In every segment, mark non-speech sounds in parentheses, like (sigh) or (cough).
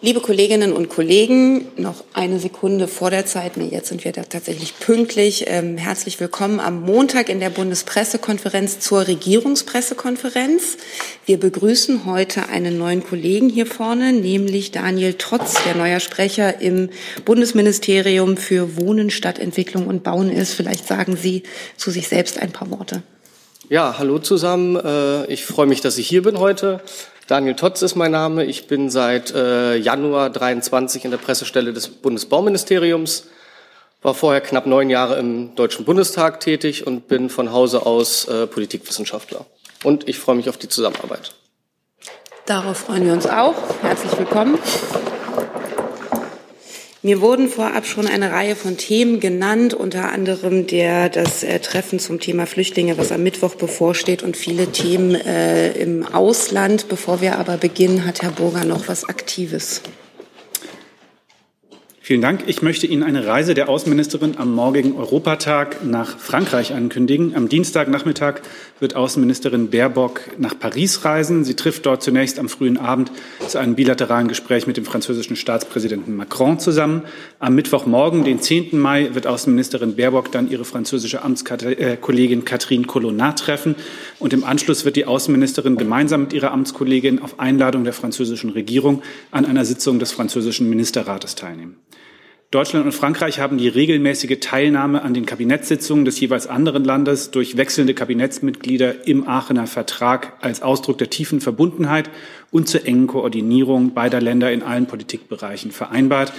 Liebe Kolleginnen und Kollegen, noch eine Sekunde vor der Zeit, nee, jetzt sind wir da tatsächlich pünktlich. Ähm, herzlich willkommen am Montag in der Bundespressekonferenz zur Regierungspressekonferenz. Wir begrüßen heute einen neuen Kollegen hier vorne, nämlich Daniel Trotz, der neuer Sprecher im Bundesministerium für Wohnen, Stadtentwicklung und Bauen ist. Vielleicht sagen Sie zu sich selbst ein paar Worte. Ja, hallo zusammen. Äh, ich freue mich, dass ich hier bin heute. Daniel Totz ist mein Name. Ich bin seit äh, Januar 23 in der Pressestelle des Bundesbauministeriums, war vorher knapp neun Jahre im Deutschen Bundestag tätig und bin von Hause aus äh, Politikwissenschaftler. Und ich freue mich auf die Zusammenarbeit. Darauf freuen wir uns auch. Herzlich willkommen. Mir wurden vorab schon eine Reihe von Themen genannt, unter anderem der, das äh, Treffen zum Thema Flüchtlinge, was am Mittwoch bevorsteht und viele Themen äh, im Ausland. Bevor wir aber beginnen, hat Herr Burger noch was Aktives. Vielen Dank. Ich möchte Ihnen eine Reise der Außenministerin am morgigen Europatag nach Frankreich ankündigen. Am Dienstagnachmittag wird Außenministerin Baerbock nach Paris reisen. Sie trifft dort zunächst am frühen Abend zu einem bilateralen Gespräch mit dem französischen Staatspräsidenten Macron zusammen. Am Mittwochmorgen, den 10. Mai, wird Außenministerin Baerbock dann ihre französische Amtskollegin Catherine Colonna treffen. Und im Anschluss wird die Außenministerin gemeinsam mit ihrer Amtskollegin auf Einladung der französischen Regierung an einer Sitzung des französischen Ministerrates teilnehmen. Deutschland und Frankreich haben die regelmäßige Teilnahme an den Kabinettssitzungen des jeweils anderen Landes durch wechselnde Kabinettsmitglieder im Aachener Vertrag als Ausdruck der tiefen Verbundenheit und zur engen Koordinierung beider Länder in allen Politikbereichen vereinbart.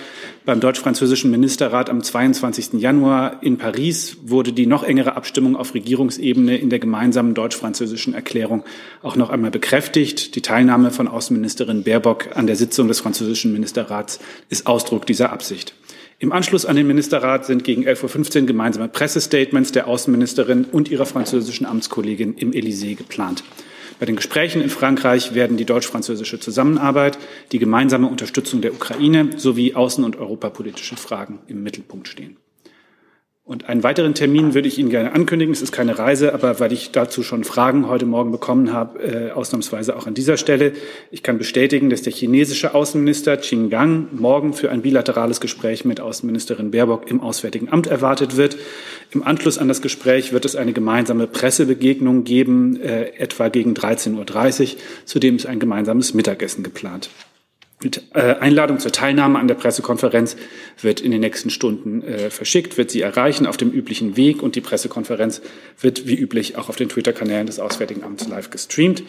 Beim deutsch-französischen Ministerrat am 22. Januar in Paris wurde die noch engere Abstimmung auf Regierungsebene in der gemeinsamen deutsch-französischen Erklärung auch noch einmal bekräftigt. Die Teilnahme von Außenministerin Baerbock an der Sitzung des französischen Ministerrats ist Ausdruck dieser Absicht. Im Anschluss an den Ministerrat sind gegen 11.15 Uhr gemeinsame Pressestatements der Außenministerin und ihrer französischen Amtskollegin im Élysée geplant. Bei den Gesprächen in Frankreich werden die deutsch-französische Zusammenarbeit, die gemeinsame Unterstützung der Ukraine sowie außen- und europapolitische Fragen im Mittelpunkt stehen. Und einen weiteren Termin würde ich Ihnen gerne ankündigen. Es ist keine Reise, aber weil ich dazu schon Fragen heute Morgen bekommen habe, äh, ausnahmsweise auch an dieser Stelle. Ich kann bestätigen, dass der chinesische Außenminister Qin Gang morgen für ein bilaterales Gespräch mit Außenministerin Baerbock im Auswärtigen Amt erwartet wird. Im Anschluss an das Gespräch wird es eine gemeinsame Pressebegegnung geben, äh, etwa gegen 13.30 Uhr. Zudem ist ein gemeinsames Mittagessen geplant. Mit äh, Einladung zur Teilnahme an der Pressekonferenz wird in den nächsten Stunden äh, verschickt, wird sie erreichen auf dem üblichen Weg und die Pressekonferenz wird wie üblich auch auf den Twitter-Kanälen des Auswärtigen Amts live gestreamt.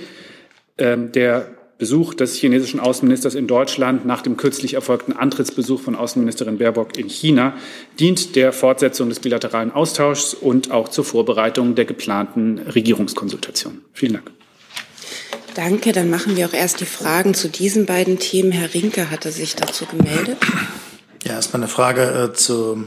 Ähm, der Besuch des chinesischen Außenministers in Deutschland nach dem kürzlich erfolgten Antrittsbesuch von Außenministerin Baerbock in China dient der Fortsetzung des bilateralen Austauschs und auch zur Vorbereitung der geplanten Regierungskonsultation. Vielen Dank. Danke, dann machen wir auch erst die Fragen zu diesen beiden Themen. Herr Rinke hatte sich dazu gemeldet. Ja, erstmal eine Frage äh, zum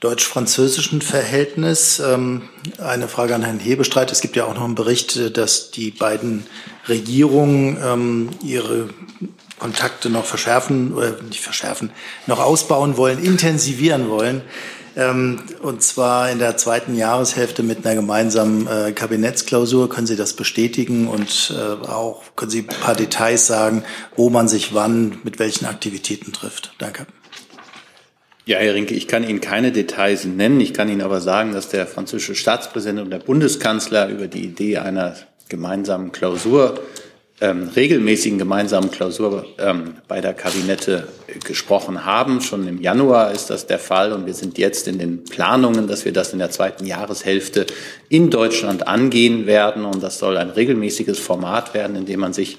deutsch-französischen Verhältnis. Ähm, eine Frage an Herrn Hebestreit. Es gibt ja auch noch einen Bericht, äh, dass die beiden Regierungen ähm, ihre Kontakte noch verschärfen, oder nicht verschärfen, noch ausbauen wollen, intensivieren wollen. Ähm, und zwar in der zweiten Jahreshälfte mit einer gemeinsamen äh, Kabinettsklausur. Können Sie das bestätigen und äh, auch können Sie ein paar Details sagen, wo man sich wann mit welchen Aktivitäten trifft? Danke. Ja, Herr Rinke, ich kann Ihnen keine Details nennen. Ich kann Ihnen aber sagen, dass der französische Staatspräsident und der Bundeskanzler über die Idee einer gemeinsamen Klausur ähm, regelmäßigen gemeinsamen Klausur ähm, beider Kabinette gesprochen haben. Schon im Januar ist das der Fall und wir sind jetzt in den Planungen, dass wir das in der zweiten Jahreshälfte in Deutschland angehen werden und das soll ein regelmäßiges Format werden, in dem man sich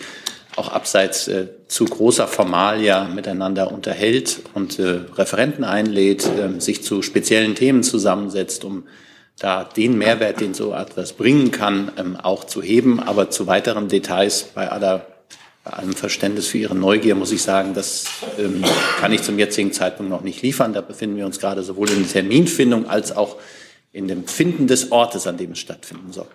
auch abseits äh, zu großer Formalia miteinander unterhält und äh, Referenten einlädt, äh, sich zu speziellen Themen zusammensetzt, um da den Mehrwert, den so etwas bringen kann, ähm, auch zu heben. Aber zu weiteren Details bei aller bei allem Verständnis für Ihre Neugier muss ich sagen, das ähm, kann ich zum jetzigen Zeitpunkt noch nicht liefern. Da befinden wir uns gerade sowohl in der Terminfindung als auch in dem Finden des Ortes, an dem es stattfinden soll.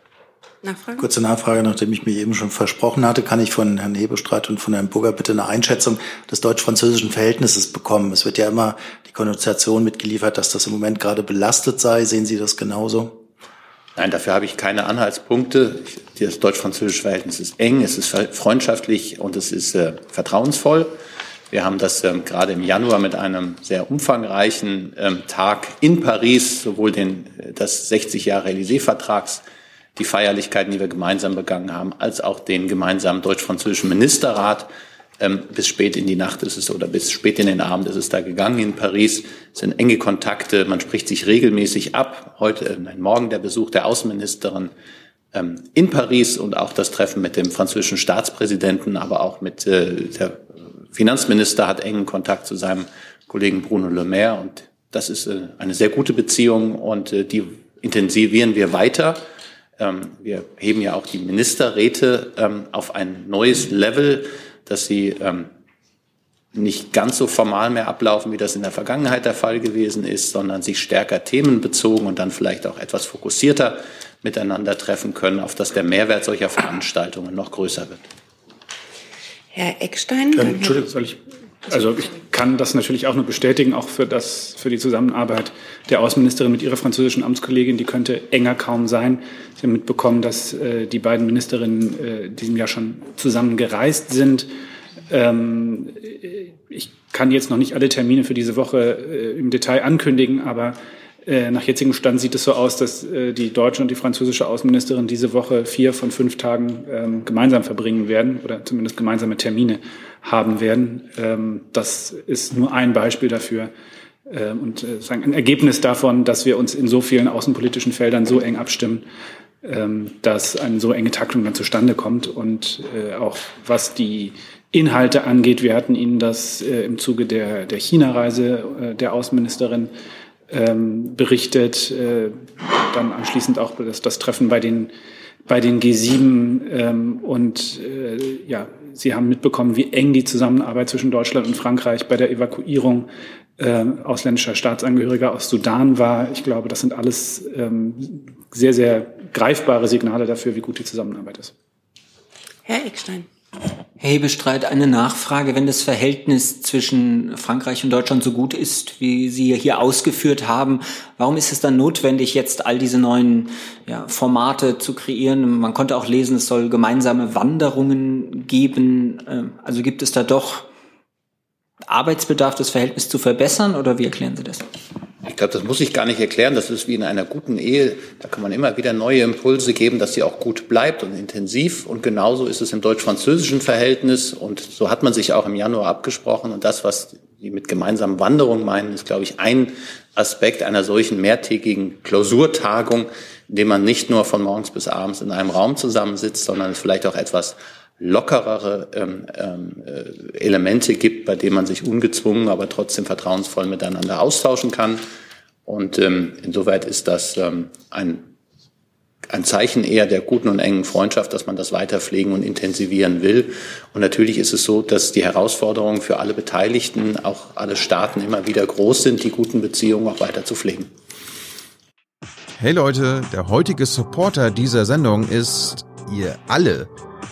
Nachfrage? Kurze Nachfrage, nachdem ich mich eben schon versprochen hatte, kann ich von Herrn Hebestreit und von Herrn Burger bitte eine Einschätzung des deutsch-französischen Verhältnisses bekommen. Es wird ja immer Konnotation mitgeliefert, dass das im Moment gerade belastet sei. Sehen Sie das genauso? Nein, dafür habe ich keine Anhaltspunkte. Das deutsch-französische Verhältnis ist eng, es ist freundschaftlich und es ist äh, vertrauensvoll. Wir haben das ähm, gerade im Januar mit einem sehr umfangreichen ähm, Tag in Paris, sowohl den, äh, das 60 Jahre Élysée-Vertrags, die Feierlichkeiten, die wir gemeinsam begangen haben, als auch den gemeinsamen deutsch-französischen Ministerrat. Ähm, bis spät in die Nacht ist es oder bis spät in den Abend ist es da gegangen in Paris. Es sind enge Kontakte, man spricht sich regelmäßig ab. Heute, äh, nein, morgen der Besuch der Außenministerin ähm, in Paris und auch das Treffen mit dem französischen Staatspräsidenten, aber auch mit äh, der Finanzminister hat engen Kontakt zu seinem Kollegen Bruno Le Maire und das ist äh, eine sehr gute Beziehung und äh, die intensivieren wir weiter. Ähm, wir heben ja auch die Ministerräte ähm, auf ein neues Level, dass sie ähm, nicht ganz so formal mehr ablaufen, wie das in der Vergangenheit der Fall gewesen ist, sondern sich stärker themenbezogen und dann vielleicht auch etwas fokussierter miteinander treffen können, auf dass der Mehrwert solcher Veranstaltungen noch größer wird. Herr Eckstein. Ja, Entschuldigung, soll ich? Also ich kann das natürlich auch nur bestätigen, auch für das, für die Zusammenarbeit der Außenministerin mit ihrer französischen Amtskollegin, die könnte enger kaum sein. Sie haben mitbekommen, dass äh, die beiden Ministerinnen äh, diesem Jahr schon zusammen gereist sind. Ähm, ich kann jetzt noch nicht alle Termine für diese Woche äh, im Detail ankündigen, aber nach jetzigem Stand sieht es so aus, dass äh, die deutsche und die französische Außenministerin diese Woche vier von fünf Tagen ähm, gemeinsam verbringen werden oder zumindest gemeinsame Termine haben werden. Ähm, das ist nur ein Beispiel dafür ähm, und äh, sagen ein Ergebnis davon, dass wir uns in so vielen außenpolitischen Feldern so eng abstimmen, dass eine so enge Taktung dann zustande kommt und auch was die Inhalte angeht. Wir hatten Ihnen das im Zuge der, der China-Reise der Außenministerin ähm, berichtet, äh, dann anschließend auch das, das Treffen bei den bei den G7 ähm, und äh, ja, Sie haben mitbekommen, wie eng die Zusammenarbeit zwischen Deutschland und Frankreich bei der Evakuierung äh, ausländischer Staatsangehöriger aus Sudan war. Ich glaube, das sind alles ähm, sehr, sehr greifbare Signale dafür, wie gut die Zusammenarbeit ist. Herr Eckstein. Herr Hebestreit, eine Nachfrage. Wenn das Verhältnis zwischen Frankreich und Deutschland so gut ist, wie Sie hier ausgeführt haben, warum ist es dann notwendig, jetzt all diese neuen ja, Formate zu kreieren? Man konnte auch lesen, es soll gemeinsame Wanderungen geben. Ähm, also gibt es da doch Arbeitsbedarf, das Verhältnis zu verbessern oder wie erklären Sie das? Ich glaube, das muss ich gar nicht erklären. Das ist wie in einer guten Ehe. Da kann man immer wieder neue Impulse geben, dass sie auch gut bleibt und intensiv. Und genauso ist es im deutsch-französischen Verhältnis. Und so hat man sich auch im Januar abgesprochen. Und das, was Sie mit gemeinsamen Wanderungen meinen, ist, glaube ich, ein Aspekt einer solchen mehrtägigen Klausurtagung, in dem man nicht nur von morgens bis abends in einem Raum zusammensitzt, sondern vielleicht auch etwas lockerere ähm, ähm, äh, Elemente gibt, bei denen man sich ungezwungen, aber trotzdem vertrauensvoll miteinander austauschen kann. Und ähm, insoweit ist das ähm, ein, ein Zeichen eher der guten und engen Freundschaft, dass man das weiter pflegen und intensivieren will. Und natürlich ist es so, dass die Herausforderungen für alle Beteiligten, auch alle Staaten immer wieder groß sind, die guten Beziehungen auch weiter zu pflegen. Hey Leute, der heutige Supporter dieser Sendung ist ihr alle.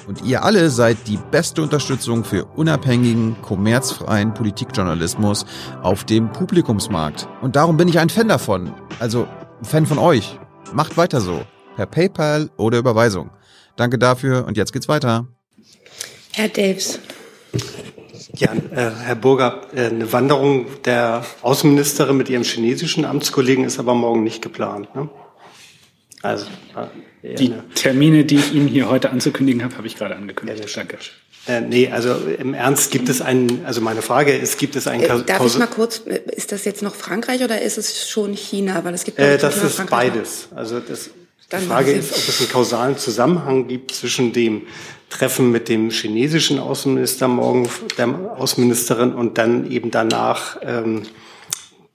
Und ihr alle seid die beste Unterstützung für unabhängigen, kommerzfreien Politikjournalismus auf dem Publikumsmarkt. Und darum bin ich ein Fan davon. Also ein Fan von euch. Macht weiter so. Per PayPal oder Überweisung. Danke dafür und jetzt geht's weiter. Herr Daves. Ja, äh, Herr Burger, äh, eine Wanderung der Außenministerin mit ihrem chinesischen Amtskollegen ist aber morgen nicht geplant. Ne? Also die Termine, die ich Ihnen hier heute anzukündigen habe, habe ich gerade angekündigt. Ja, Danke. Äh, nee, also im Ernst gibt es einen, also meine Frage ist, gibt es einen äh, Darf ich mal kurz, ist das jetzt noch Frankreich oder ist es schon China? Weil es gibt äh, das ist Frankreich beides. Also das, die Frage ist, ob es einen kausalen Zusammenhang gibt zwischen dem Treffen mit dem chinesischen Außenminister morgen, der Außenministerin und dann eben danach ähm,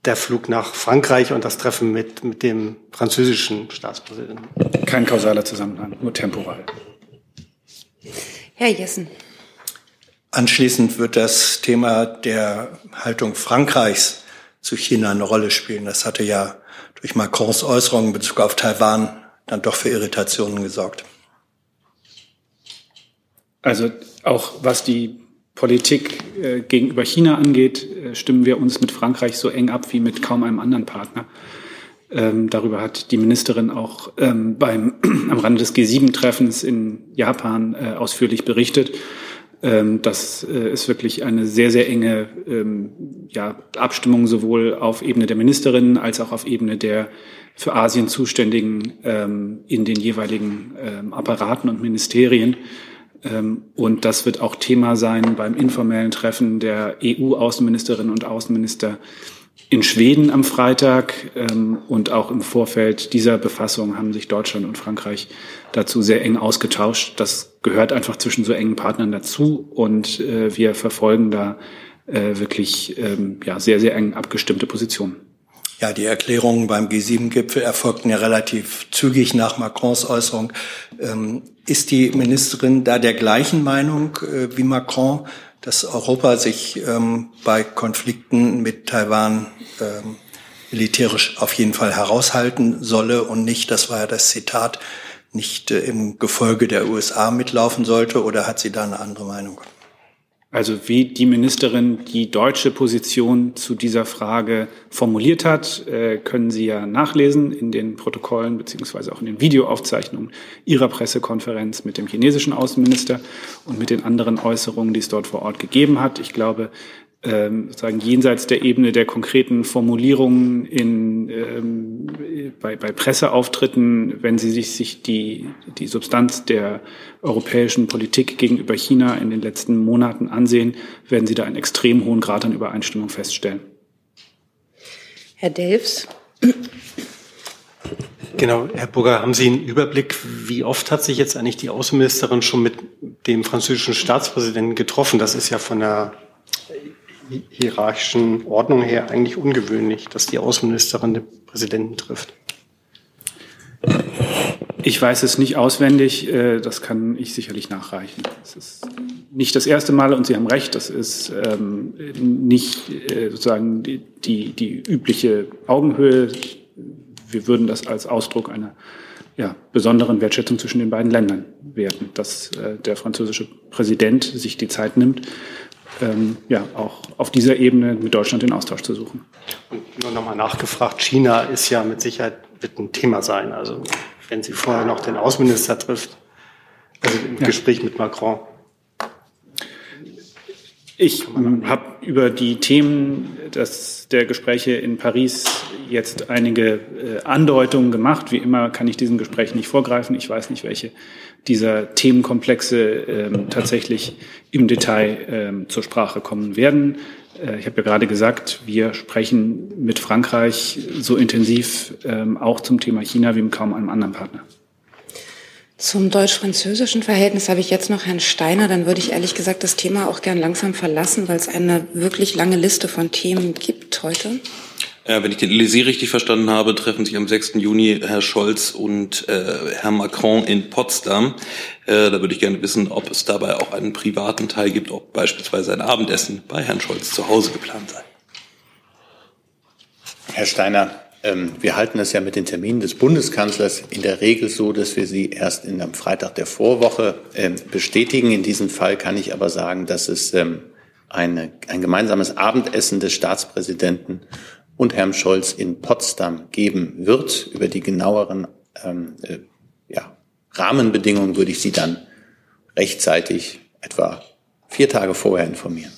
der Flug nach Frankreich und das Treffen mit, mit dem französischen Staatspräsidenten. Kein kausaler Zusammenhang, nur temporal. Herr Jessen. Anschließend wird das Thema der Haltung Frankreichs zu China eine Rolle spielen. Das hatte ja durch Macrons Äußerungen in Bezug auf Taiwan dann doch für Irritationen gesorgt. Also auch was die Politik äh, gegenüber China angeht, äh, stimmen wir uns mit Frankreich so eng ab wie mit kaum einem anderen Partner. Ähm, darüber hat die Ministerin auch ähm, beim, (clears throat) am Rande des G7-Treffens in Japan äh, ausführlich berichtet. Ähm, das äh, ist wirklich eine sehr, sehr enge ähm, ja, Abstimmung sowohl auf Ebene der Ministerinnen als auch auf Ebene der für Asien Zuständigen ähm, in den jeweiligen Apparaten und Ministerien. Und das wird auch Thema sein beim informellen Treffen der EU-Außenministerinnen und Außenminister in Schweden am Freitag. Und auch im Vorfeld dieser Befassung haben sich Deutschland und Frankreich dazu sehr eng ausgetauscht. Das gehört einfach zwischen so engen Partnern dazu und äh, wir verfolgen da äh, wirklich ähm, ja, sehr, sehr eng abgestimmte Positionen. Ja, die Erklärungen beim G7-Gipfel erfolgten ja relativ zügig nach Macrons Äußerung. Ähm, ist die Ministerin da der gleichen Meinung äh, wie Macron, dass Europa sich ähm, bei Konflikten mit Taiwan ähm, militärisch auf jeden Fall heraushalten solle und nicht, das war ja das Zitat, nicht äh, im Gefolge der USA mitlaufen sollte oder hat sie da eine andere Meinung? Also wie die Ministerin die deutsche Position zu dieser Frage formuliert hat, äh, können Sie ja nachlesen in den Protokollen beziehungsweise auch in den Videoaufzeichnungen Ihrer Pressekonferenz mit dem chinesischen Außenminister und mit den anderen Äußerungen, die es dort vor Ort gegeben hat. Ich glaube, ähm, sozusagen jenseits der Ebene der konkreten Formulierungen in, ähm, bei, bei Presseauftritten, wenn Sie sich, sich die, die Substanz der europäischen Politik gegenüber China in den letzten Monaten ansehen, werden Sie da einen extrem hohen Grad an Übereinstimmung feststellen. Herr Delfs. Genau, Herr Burger, haben Sie einen Überblick, wie oft hat sich jetzt eigentlich die Außenministerin schon mit dem französischen Staatspräsidenten getroffen? Das ist ja von der hierarchischen Ordnung her eigentlich ungewöhnlich, dass die Außenministerin den Präsidenten trifft. Ich weiß es nicht auswendig, äh, das kann ich sicherlich nachreichen. Es ist nicht das erste Mal und Sie haben recht, das ist ähm, nicht äh, sozusagen die, die, die übliche Augenhöhe. Wir würden das als Ausdruck einer ja, besonderen Wertschätzung zwischen den beiden Ländern werten, dass äh, der französische Präsident sich die Zeit nimmt, ähm, ja, auch auf dieser Ebene mit Deutschland den Austausch zu suchen. Und nur nochmal nachgefragt, China ist ja mit Sicherheit wird ein Thema sein. Also wenn sie vorher noch den Außenminister trifft, also im ja. Gespräch mit Macron. Ich habe über die Themen des, der Gespräche in Paris jetzt einige äh, Andeutungen gemacht. Wie immer kann ich diesen Gesprächen nicht vorgreifen. Ich weiß nicht, welche dieser Themenkomplexe ähm, tatsächlich im Detail ähm, zur Sprache kommen werden. Äh, ich habe ja gerade gesagt, wir sprechen mit Frankreich so intensiv ähm, auch zum Thema China wie mit kaum einem anderen Partner. Zum deutsch-französischen Verhältnis habe ich jetzt noch Herrn Steiner. Dann würde ich ehrlich gesagt das Thema auch gern langsam verlassen, weil es eine wirklich lange Liste von Themen gibt heute. Äh, wenn ich den Élysée richtig verstanden habe, treffen sich am 6. Juni Herr Scholz und äh, Herr Macron in Potsdam. Äh, da würde ich gerne wissen, ob es dabei auch einen privaten Teil gibt, ob beispielsweise ein Abendessen bei Herrn Scholz zu Hause geplant sei. Herr Steiner, wir halten es ja mit den Terminen des Bundeskanzlers in der Regel so, dass wir sie erst in, am Freitag der Vorwoche ähm, bestätigen. In diesem Fall kann ich aber sagen, dass es ähm, eine, ein gemeinsames Abendessen des Staatspräsidenten und Herrn Scholz in Potsdam geben wird. Über die genaueren ähm, äh, ja, Rahmenbedingungen würde ich Sie dann rechtzeitig etwa vier Tage vorher informieren.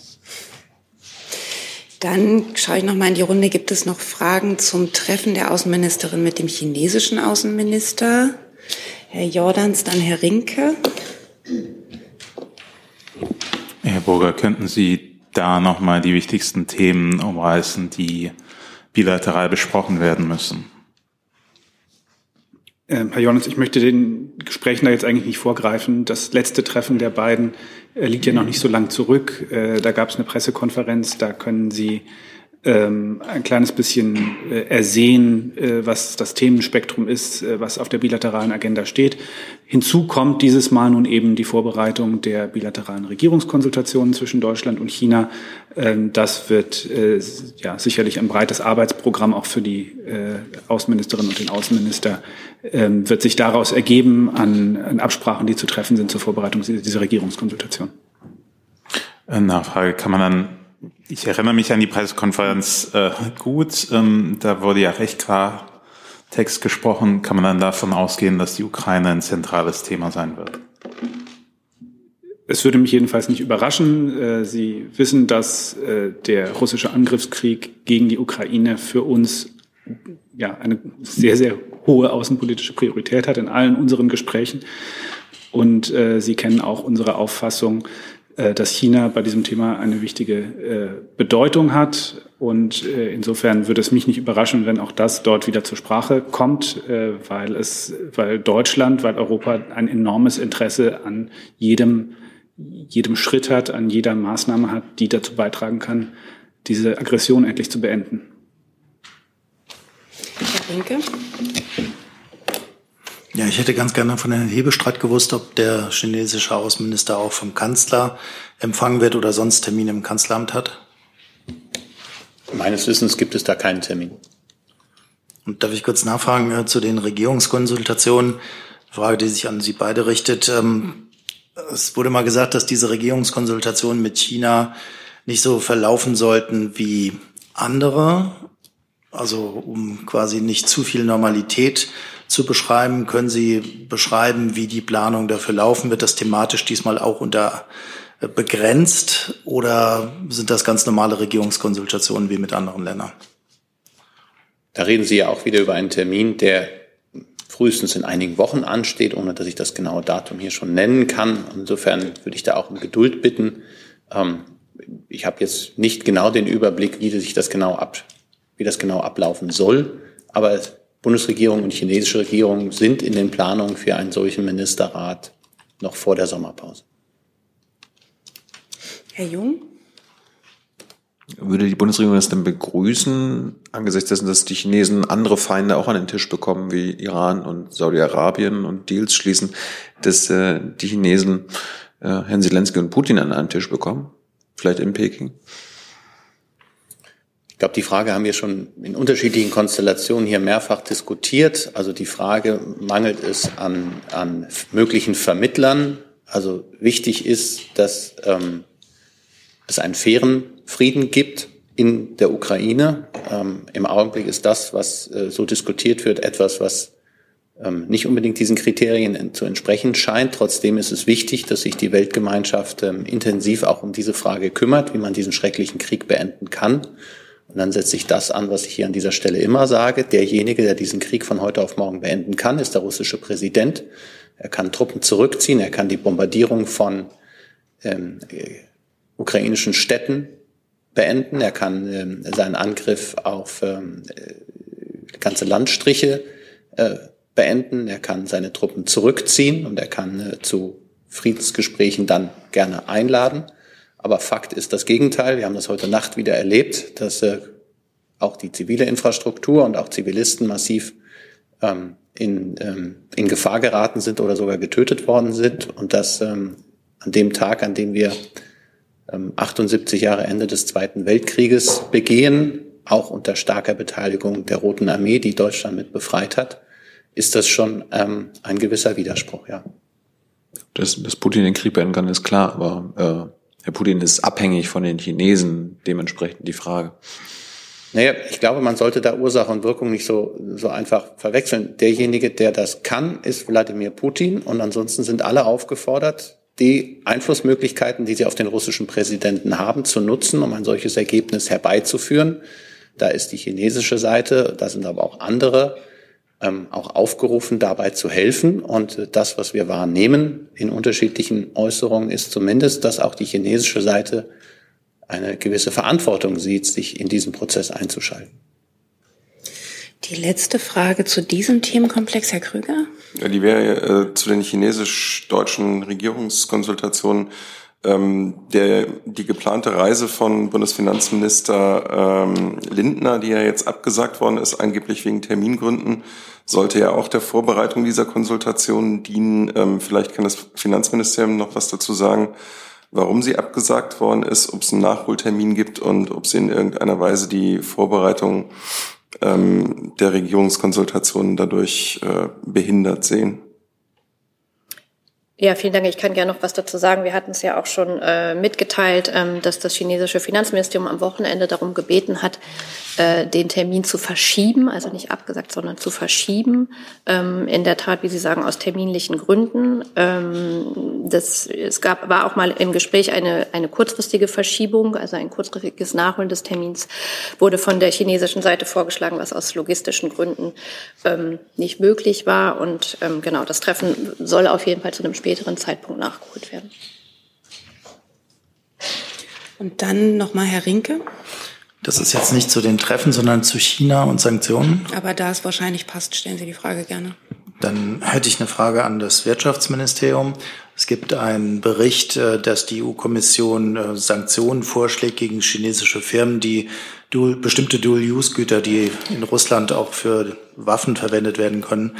Dann schaue ich noch mal in die Runde. Gibt es noch Fragen zum Treffen der Außenministerin mit dem chinesischen Außenminister? Herr Jordans, dann Herr Rinke. Herr Burger, könnten Sie da noch mal die wichtigsten Themen umreißen, die bilateral besprochen werden müssen. Ähm, Herr Jonas, ich möchte den Gesprächen da jetzt eigentlich nicht vorgreifen. Das letzte Treffen der beiden äh, liegt ja noch nicht so lang zurück. Äh, da gab es eine Pressekonferenz, da können Sie ähm, ein kleines bisschen äh, ersehen, äh, was das Themenspektrum ist, äh, was auf der bilateralen Agenda steht. Hinzu kommt dieses Mal nun eben die Vorbereitung der bilateralen Regierungskonsultationen zwischen Deutschland und China. Ähm, das wird äh, ja sicherlich ein breites Arbeitsprogramm auch für die äh, Außenministerin und den Außenminister ähm, wird sich daraus ergeben an, an Absprachen, die zu treffen sind zur Vorbereitung dieser Regierungskonsultation. Nachfrage, kann man dann ich erinnere mich an die Pressekonferenz äh, gut. Ähm, da wurde ja recht klar Text gesprochen. Kann man dann davon ausgehen, dass die Ukraine ein zentrales Thema sein wird? es würde mich jedenfalls nicht überraschen. Äh, Sie wissen, dass äh, der russische Angriffskrieg gegen die Ukraine für uns ja eine sehr, sehr hohe außenpolitische Priorität hat in allen unseren Gesprächen. Und äh, Sie kennen auch unsere Auffassung, dass China bei diesem Thema eine wichtige äh, Bedeutung hat. Und äh, insofern würde es mich nicht überraschen, wenn auch das dort wieder zur Sprache kommt, äh, weil es, weil Deutschland, weil Europa ein enormes Interesse an jedem, jedem Schritt hat, an jeder Maßnahme hat, die dazu beitragen kann, diese Aggression endlich zu beenden. Herr Rinke. Ja, ich hätte ganz gerne von Herrn Hebestreit gewusst, ob der chinesische Außenminister auch vom Kanzler empfangen wird oder sonst Termine im Kanzleramt hat. Meines Wissens gibt es da keinen Termin. Und darf ich kurz nachfragen äh, zu den Regierungskonsultationen? Frage, die sich an Sie beide richtet. Ähm, es wurde mal gesagt, dass diese Regierungskonsultationen mit China nicht so verlaufen sollten wie andere. Also um quasi nicht zu viel Normalität zu beschreiben. Können Sie beschreiben, wie die Planung dafür laufen? Wird das thematisch diesmal auch unter äh, begrenzt oder sind das ganz normale Regierungskonsultationen wie mit anderen Ländern? Da reden Sie ja auch wieder über einen Termin, der frühestens in einigen Wochen ansteht, ohne dass ich das genaue Datum hier schon nennen kann. Insofern würde ich da auch um Geduld bitten. Ähm, ich habe jetzt nicht genau den Überblick, wie sich das genau ab, wie das genau ablaufen soll, aber Bundesregierung und chinesische Regierung sind in den Planungen für einen solchen Ministerrat noch vor der Sommerpause. Herr Jung? Würde die Bundesregierung das denn begrüßen, angesichts dessen, dass die Chinesen andere Feinde auch an den Tisch bekommen, wie Iran und Saudi-Arabien und Deals schließen, dass äh, die Chinesen äh, Herrn Zelensky und Putin an einen Tisch bekommen? Vielleicht in Peking? Glaube, die Frage haben wir schon in unterschiedlichen Konstellationen hier mehrfach diskutiert. Also die Frage, mangelt es an, an möglichen Vermittlern? Also wichtig ist, dass ähm, es einen fairen Frieden gibt in der Ukraine. Ähm, Im Augenblick ist das, was äh, so diskutiert wird, etwas, was ähm, nicht unbedingt diesen Kriterien zu entsprechen scheint. Trotzdem ist es wichtig, dass sich die Weltgemeinschaft ähm, intensiv auch um diese Frage kümmert, wie man diesen schrecklichen Krieg beenden kann. Und dann setze ich das an, was ich hier an dieser Stelle immer sage. Derjenige, der diesen Krieg von heute auf morgen beenden kann, ist der russische Präsident. Er kann Truppen zurückziehen, er kann die Bombardierung von ähm, ukrainischen Städten beenden, er kann ähm, seinen Angriff auf ähm, ganze Landstriche äh, beenden, er kann seine Truppen zurückziehen und er kann äh, zu Friedensgesprächen dann gerne einladen. Aber Fakt ist das Gegenteil. Wir haben das heute Nacht wieder erlebt, dass äh, auch die zivile Infrastruktur und auch Zivilisten massiv ähm, in, ähm, in Gefahr geraten sind oder sogar getötet worden sind. Und dass ähm, an dem Tag, an dem wir ähm, 78 Jahre Ende des Zweiten Weltkrieges begehen, auch unter starker Beteiligung der Roten Armee, die Deutschland mit befreit hat, ist das schon ähm, ein gewisser Widerspruch, ja. Dass, dass Putin den Krieg beenden kann, ist klar, aber äh Herr Putin ist abhängig von den Chinesen, dementsprechend die Frage. Naja, ich glaube, man sollte da Ursache und Wirkung nicht so, so einfach verwechseln. Derjenige, der das kann, ist Wladimir Putin und ansonsten sind alle aufgefordert, die Einflussmöglichkeiten, die sie auf den russischen Präsidenten haben, zu nutzen, um ein solches Ergebnis herbeizuführen. Da ist die chinesische Seite, da sind aber auch andere ähm, auch aufgerufen, dabei zu helfen. Und äh, das, was wir wahrnehmen in unterschiedlichen Äußerungen, ist zumindest, dass auch die chinesische Seite eine gewisse Verantwortung sieht, sich in diesen Prozess einzuschalten. Die letzte Frage zu diesem Themenkomplex, Herr Krüger. Ja, die wäre äh, zu den chinesisch-deutschen Regierungskonsultationen ähm, der, die geplante Reise von Bundesfinanzminister ähm, Lindner, die ja jetzt abgesagt worden ist, angeblich wegen Termingründen, sollte ja auch der Vorbereitung dieser Konsultation dienen. Ähm, vielleicht kann das Finanzministerium noch was dazu sagen, warum sie abgesagt worden ist, ob es einen Nachholtermin gibt und ob sie in irgendeiner Weise die Vorbereitung ähm, der Regierungskonsultationen dadurch äh, behindert sehen. Ja, vielen Dank. Ich kann gerne noch was dazu sagen. Wir hatten es ja auch schon äh, mitgeteilt, ähm, dass das chinesische Finanzministerium am Wochenende darum gebeten hat, äh, den Termin zu verschieben, also nicht abgesagt, sondern zu verschieben. Ähm, in der Tat, wie Sie sagen, aus terminlichen Gründen. Ähm, das, es gab, war auch mal im Gespräch eine, eine kurzfristige Verschiebung, also ein kurzfristiges Nachholen des Termins wurde von der chinesischen Seite vorgeschlagen, was aus logistischen Gründen ähm, nicht möglich war. Und ähm, genau, das Treffen soll auf jeden Fall zu einem späteren Zeitpunkt nachgeholt werden. Und dann nochmal Herr Rinke. Das ist jetzt nicht zu den Treffen, sondern zu China und Sanktionen. Aber da es wahrscheinlich passt, stellen Sie die Frage gerne. Dann hätte ich eine Frage an das Wirtschaftsministerium. Es gibt einen Bericht, äh, dass die EU-Kommission äh, Sanktionen vorschlägt gegen chinesische Firmen, die dual, bestimmte Dual-Use-Güter, die in Russland auch für Waffen verwendet werden können,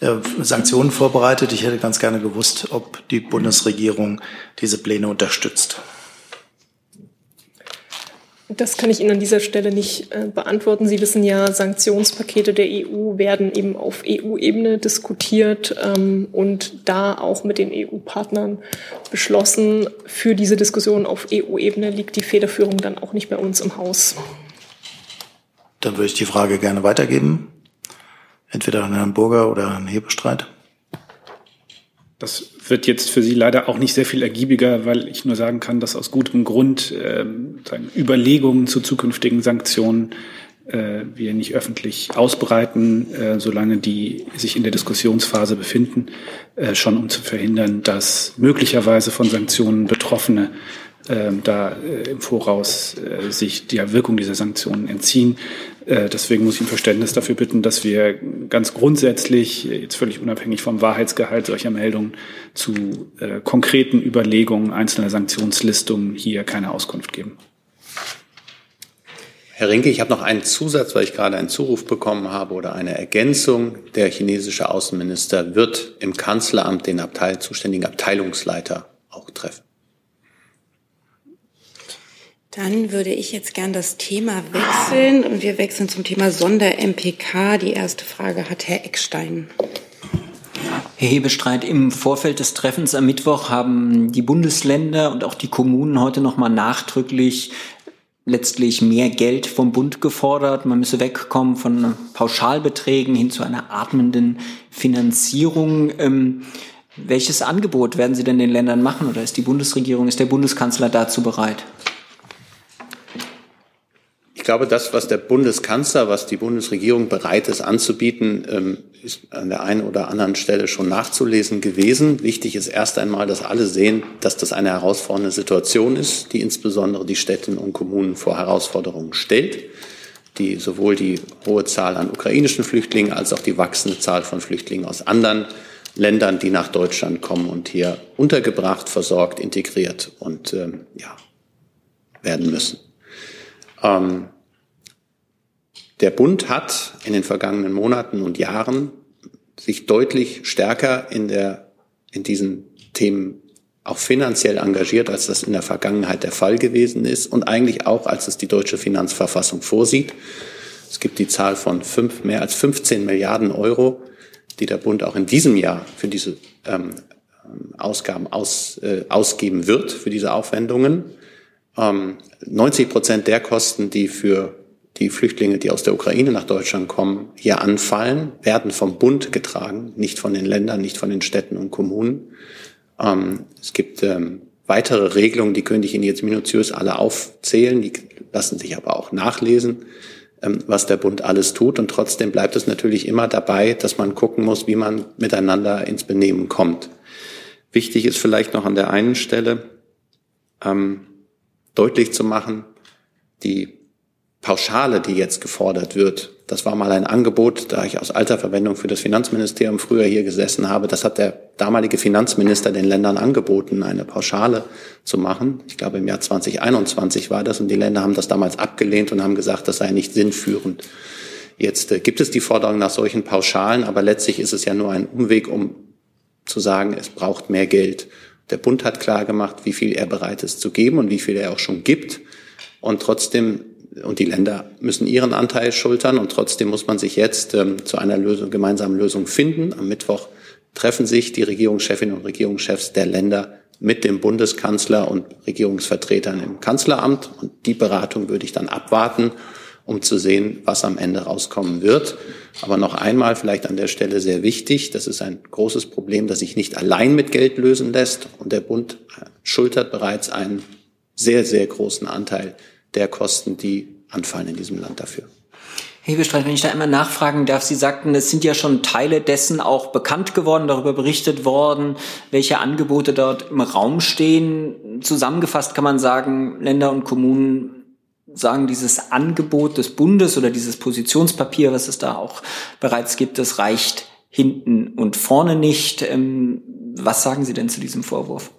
äh, Sanktionen vorbereitet. Ich hätte ganz gerne gewusst, ob die Bundesregierung diese Pläne unterstützt. Das kann ich Ihnen an dieser Stelle nicht äh, beantworten. Sie wissen ja, Sanktionspakete der EU werden eben auf EU-Ebene diskutiert ähm, und da auch mit den EU-Partnern beschlossen. Für diese Diskussion auf EU-Ebene liegt die Federführung dann auch nicht bei uns im Haus. Dann würde ich die Frage gerne weitergeben. Entweder an Herrn Burger oder Herrn Hebestreit. Das wird jetzt für Sie leider auch nicht sehr viel ergiebiger, weil ich nur sagen kann, dass aus gutem Grund äh, sagen, Überlegungen zu zukünftigen Sanktionen äh, wir nicht öffentlich ausbreiten, äh, solange die sich in der Diskussionsphase befinden, äh, schon um zu verhindern, dass möglicherweise von Sanktionen Betroffene äh, da äh, im Voraus äh, sich der Wirkung dieser Sanktionen entziehen. Äh, deswegen muss ich um Verständnis dafür bitten, dass wir ganz grundsätzlich, jetzt völlig unabhängig vom Wahrheitsgehalt solcher Meldungen, zu äh, konkreten Überlegungen einzelner Sanktionslistungen hier keine Auskunft geben. Herr Rinke, ich habe noch einen Zusatz, weil ich gerade einen Zuruf bekommen habe oder eine Ergänzung. Der chinesische Außenminister wird im Kanzleramt den Abteil, zuständigen Abteilungsleiter auch treffen. Dann würde ich jetzt gern das Thema wechseln und wir wechseln zum Thema Sonder-MPK. Die erste Frage hat Herr Eckstein. Herr Hebestreit, im Vorfeld des Treffens am Mittwoch haben die Bundesländer und auch die Kommunen heute nochmal nachdrücklich letztlich mehr Geld vom Bund gefordert. Man müsse wegkommen von Pauschalbeträgen hin zu einer atmenden Finanzierung. Ähm, welches Angebot werden Sie denn den Ländern machen oder ist die Bundesregierung, ist der Bundeskanzler dazu bereit? Glaube, das, was der Bundeskanzler, was die Bundesregierung bereit ist anzubieten, ähm, ist an der einen oder anderen Stelle schon nachzulesen gewesen. Wichtig ist erst einmal, dass alle sehen, dass das eine herausfordernde Situation ist, die insbesondere die Städte und Kommunen vor Herausforderungen stellt, die sowohl die hohe Zahl an ukrainischen Flüchtlingen als auch die wachsende Zahl von Flüchtlingen aus anderen Ländern, die nach Deutschland kommen und hier untergebracht, versorgt, integriert und ähm, ja, werden müssen. Ähm, der Bund hat in den vergangenen Monaten und Jahren sich deutlich stärker in, der, in diesen Themen auch finanziell engagiert, als das in der Vergangenheit der Fall gewesen ist und eigentlich auch, als es die deutsche Finanzverfassung vorsieht. Es gibt die Zahl von fünf, mehr als 15 Milliarden Euro, die der Bund auch in diesem Jahr für diese ähm, Ausgaben aus, äh, ausgeben wird, für diese Aufwendungen. Ähm, 90 Prozent der Kosten, die für die Flüchtlinge, die aus der Ukraine nach Deutschland kommen, hier anfallen, werden vom Bund getragen, nicht von den Ländern, nicht von den Städten und Kommunen. Ähm, es gibt ähm, weitere Regelungen, die könnte ich Ihnen jetzt minutiös alle aufzählen, die lassen sich aber auch nachlesen, ähm, was der Bund alles tut. Und trotzdem bleibt es natürlich immer dabei, dass man gucken muss, wie man miteinander ins Benehmen kommt. Wichtig ist vielleicht noch an der einen Stelle ähm, deutlich zu machen, die Pauschale, die jetzt gefordert wird, das war mal ein Angebot, da ich aus alter Verwendung für das Finanzministerium früher hier gesessen habe. Das hat der damalige Finanzminister den Ländern angeboten, eine Pauschale zu machen. Ich glaube, im Jahr 2021 war das und die Länder haben das damals abgelehnt und haben gesagt, das sei nicht sinnführend. Jetzt äh, gibt es die Forderung nach solchen Pauschalen, aber letztlich ist es ja nur ein Umweg, um zu sagen, es braucht mehr Geld. Der Bund hat klar gemacht, wie viel er bereit ist zu geben und wie viel er auch schon gibt. Und trotzdem und die Länder müssen ihren Anteil schultern und trotzdem muss man sich jetzt ähm, zu einer Lösung, gemeinsamen Lösung finden. Am Mittwoch treffen sich die Regierungschefinnen und Regierungschefs der Länder mit dem Bundeskanzler und Regierungsvertretern im Kanzleramt und die Beratung würde ich dann abwarten um zu sehen, was am Ende rauskommen wird. Aber noch einmal vielleicht an der Stelle sehr wichtig, das ist ein großes Problem, das sich nicht allein mit Geld lösen lässt. Und der Bund schultert bereits einen sehr, sehr großen Anteil der Kosten, die anfallen in diesem Land dafür. Hebestreit, wenn ich da einmal nachfragen darf, Sie sagten, es sind ja schon Teile dessen auch bekannt geworden, darüber berichtet worden, welche Angebote dort im Raum stehen. Zusammengefasst kann man sagen, Länder und Kommunen sagen, dieses Angebot des Bundes oder dieses Positionspapier, was es da auch bereits gibt, das reicht hinten und vorne nicht. Ähm, was sagen Sie denn zu diesem Vorwurf?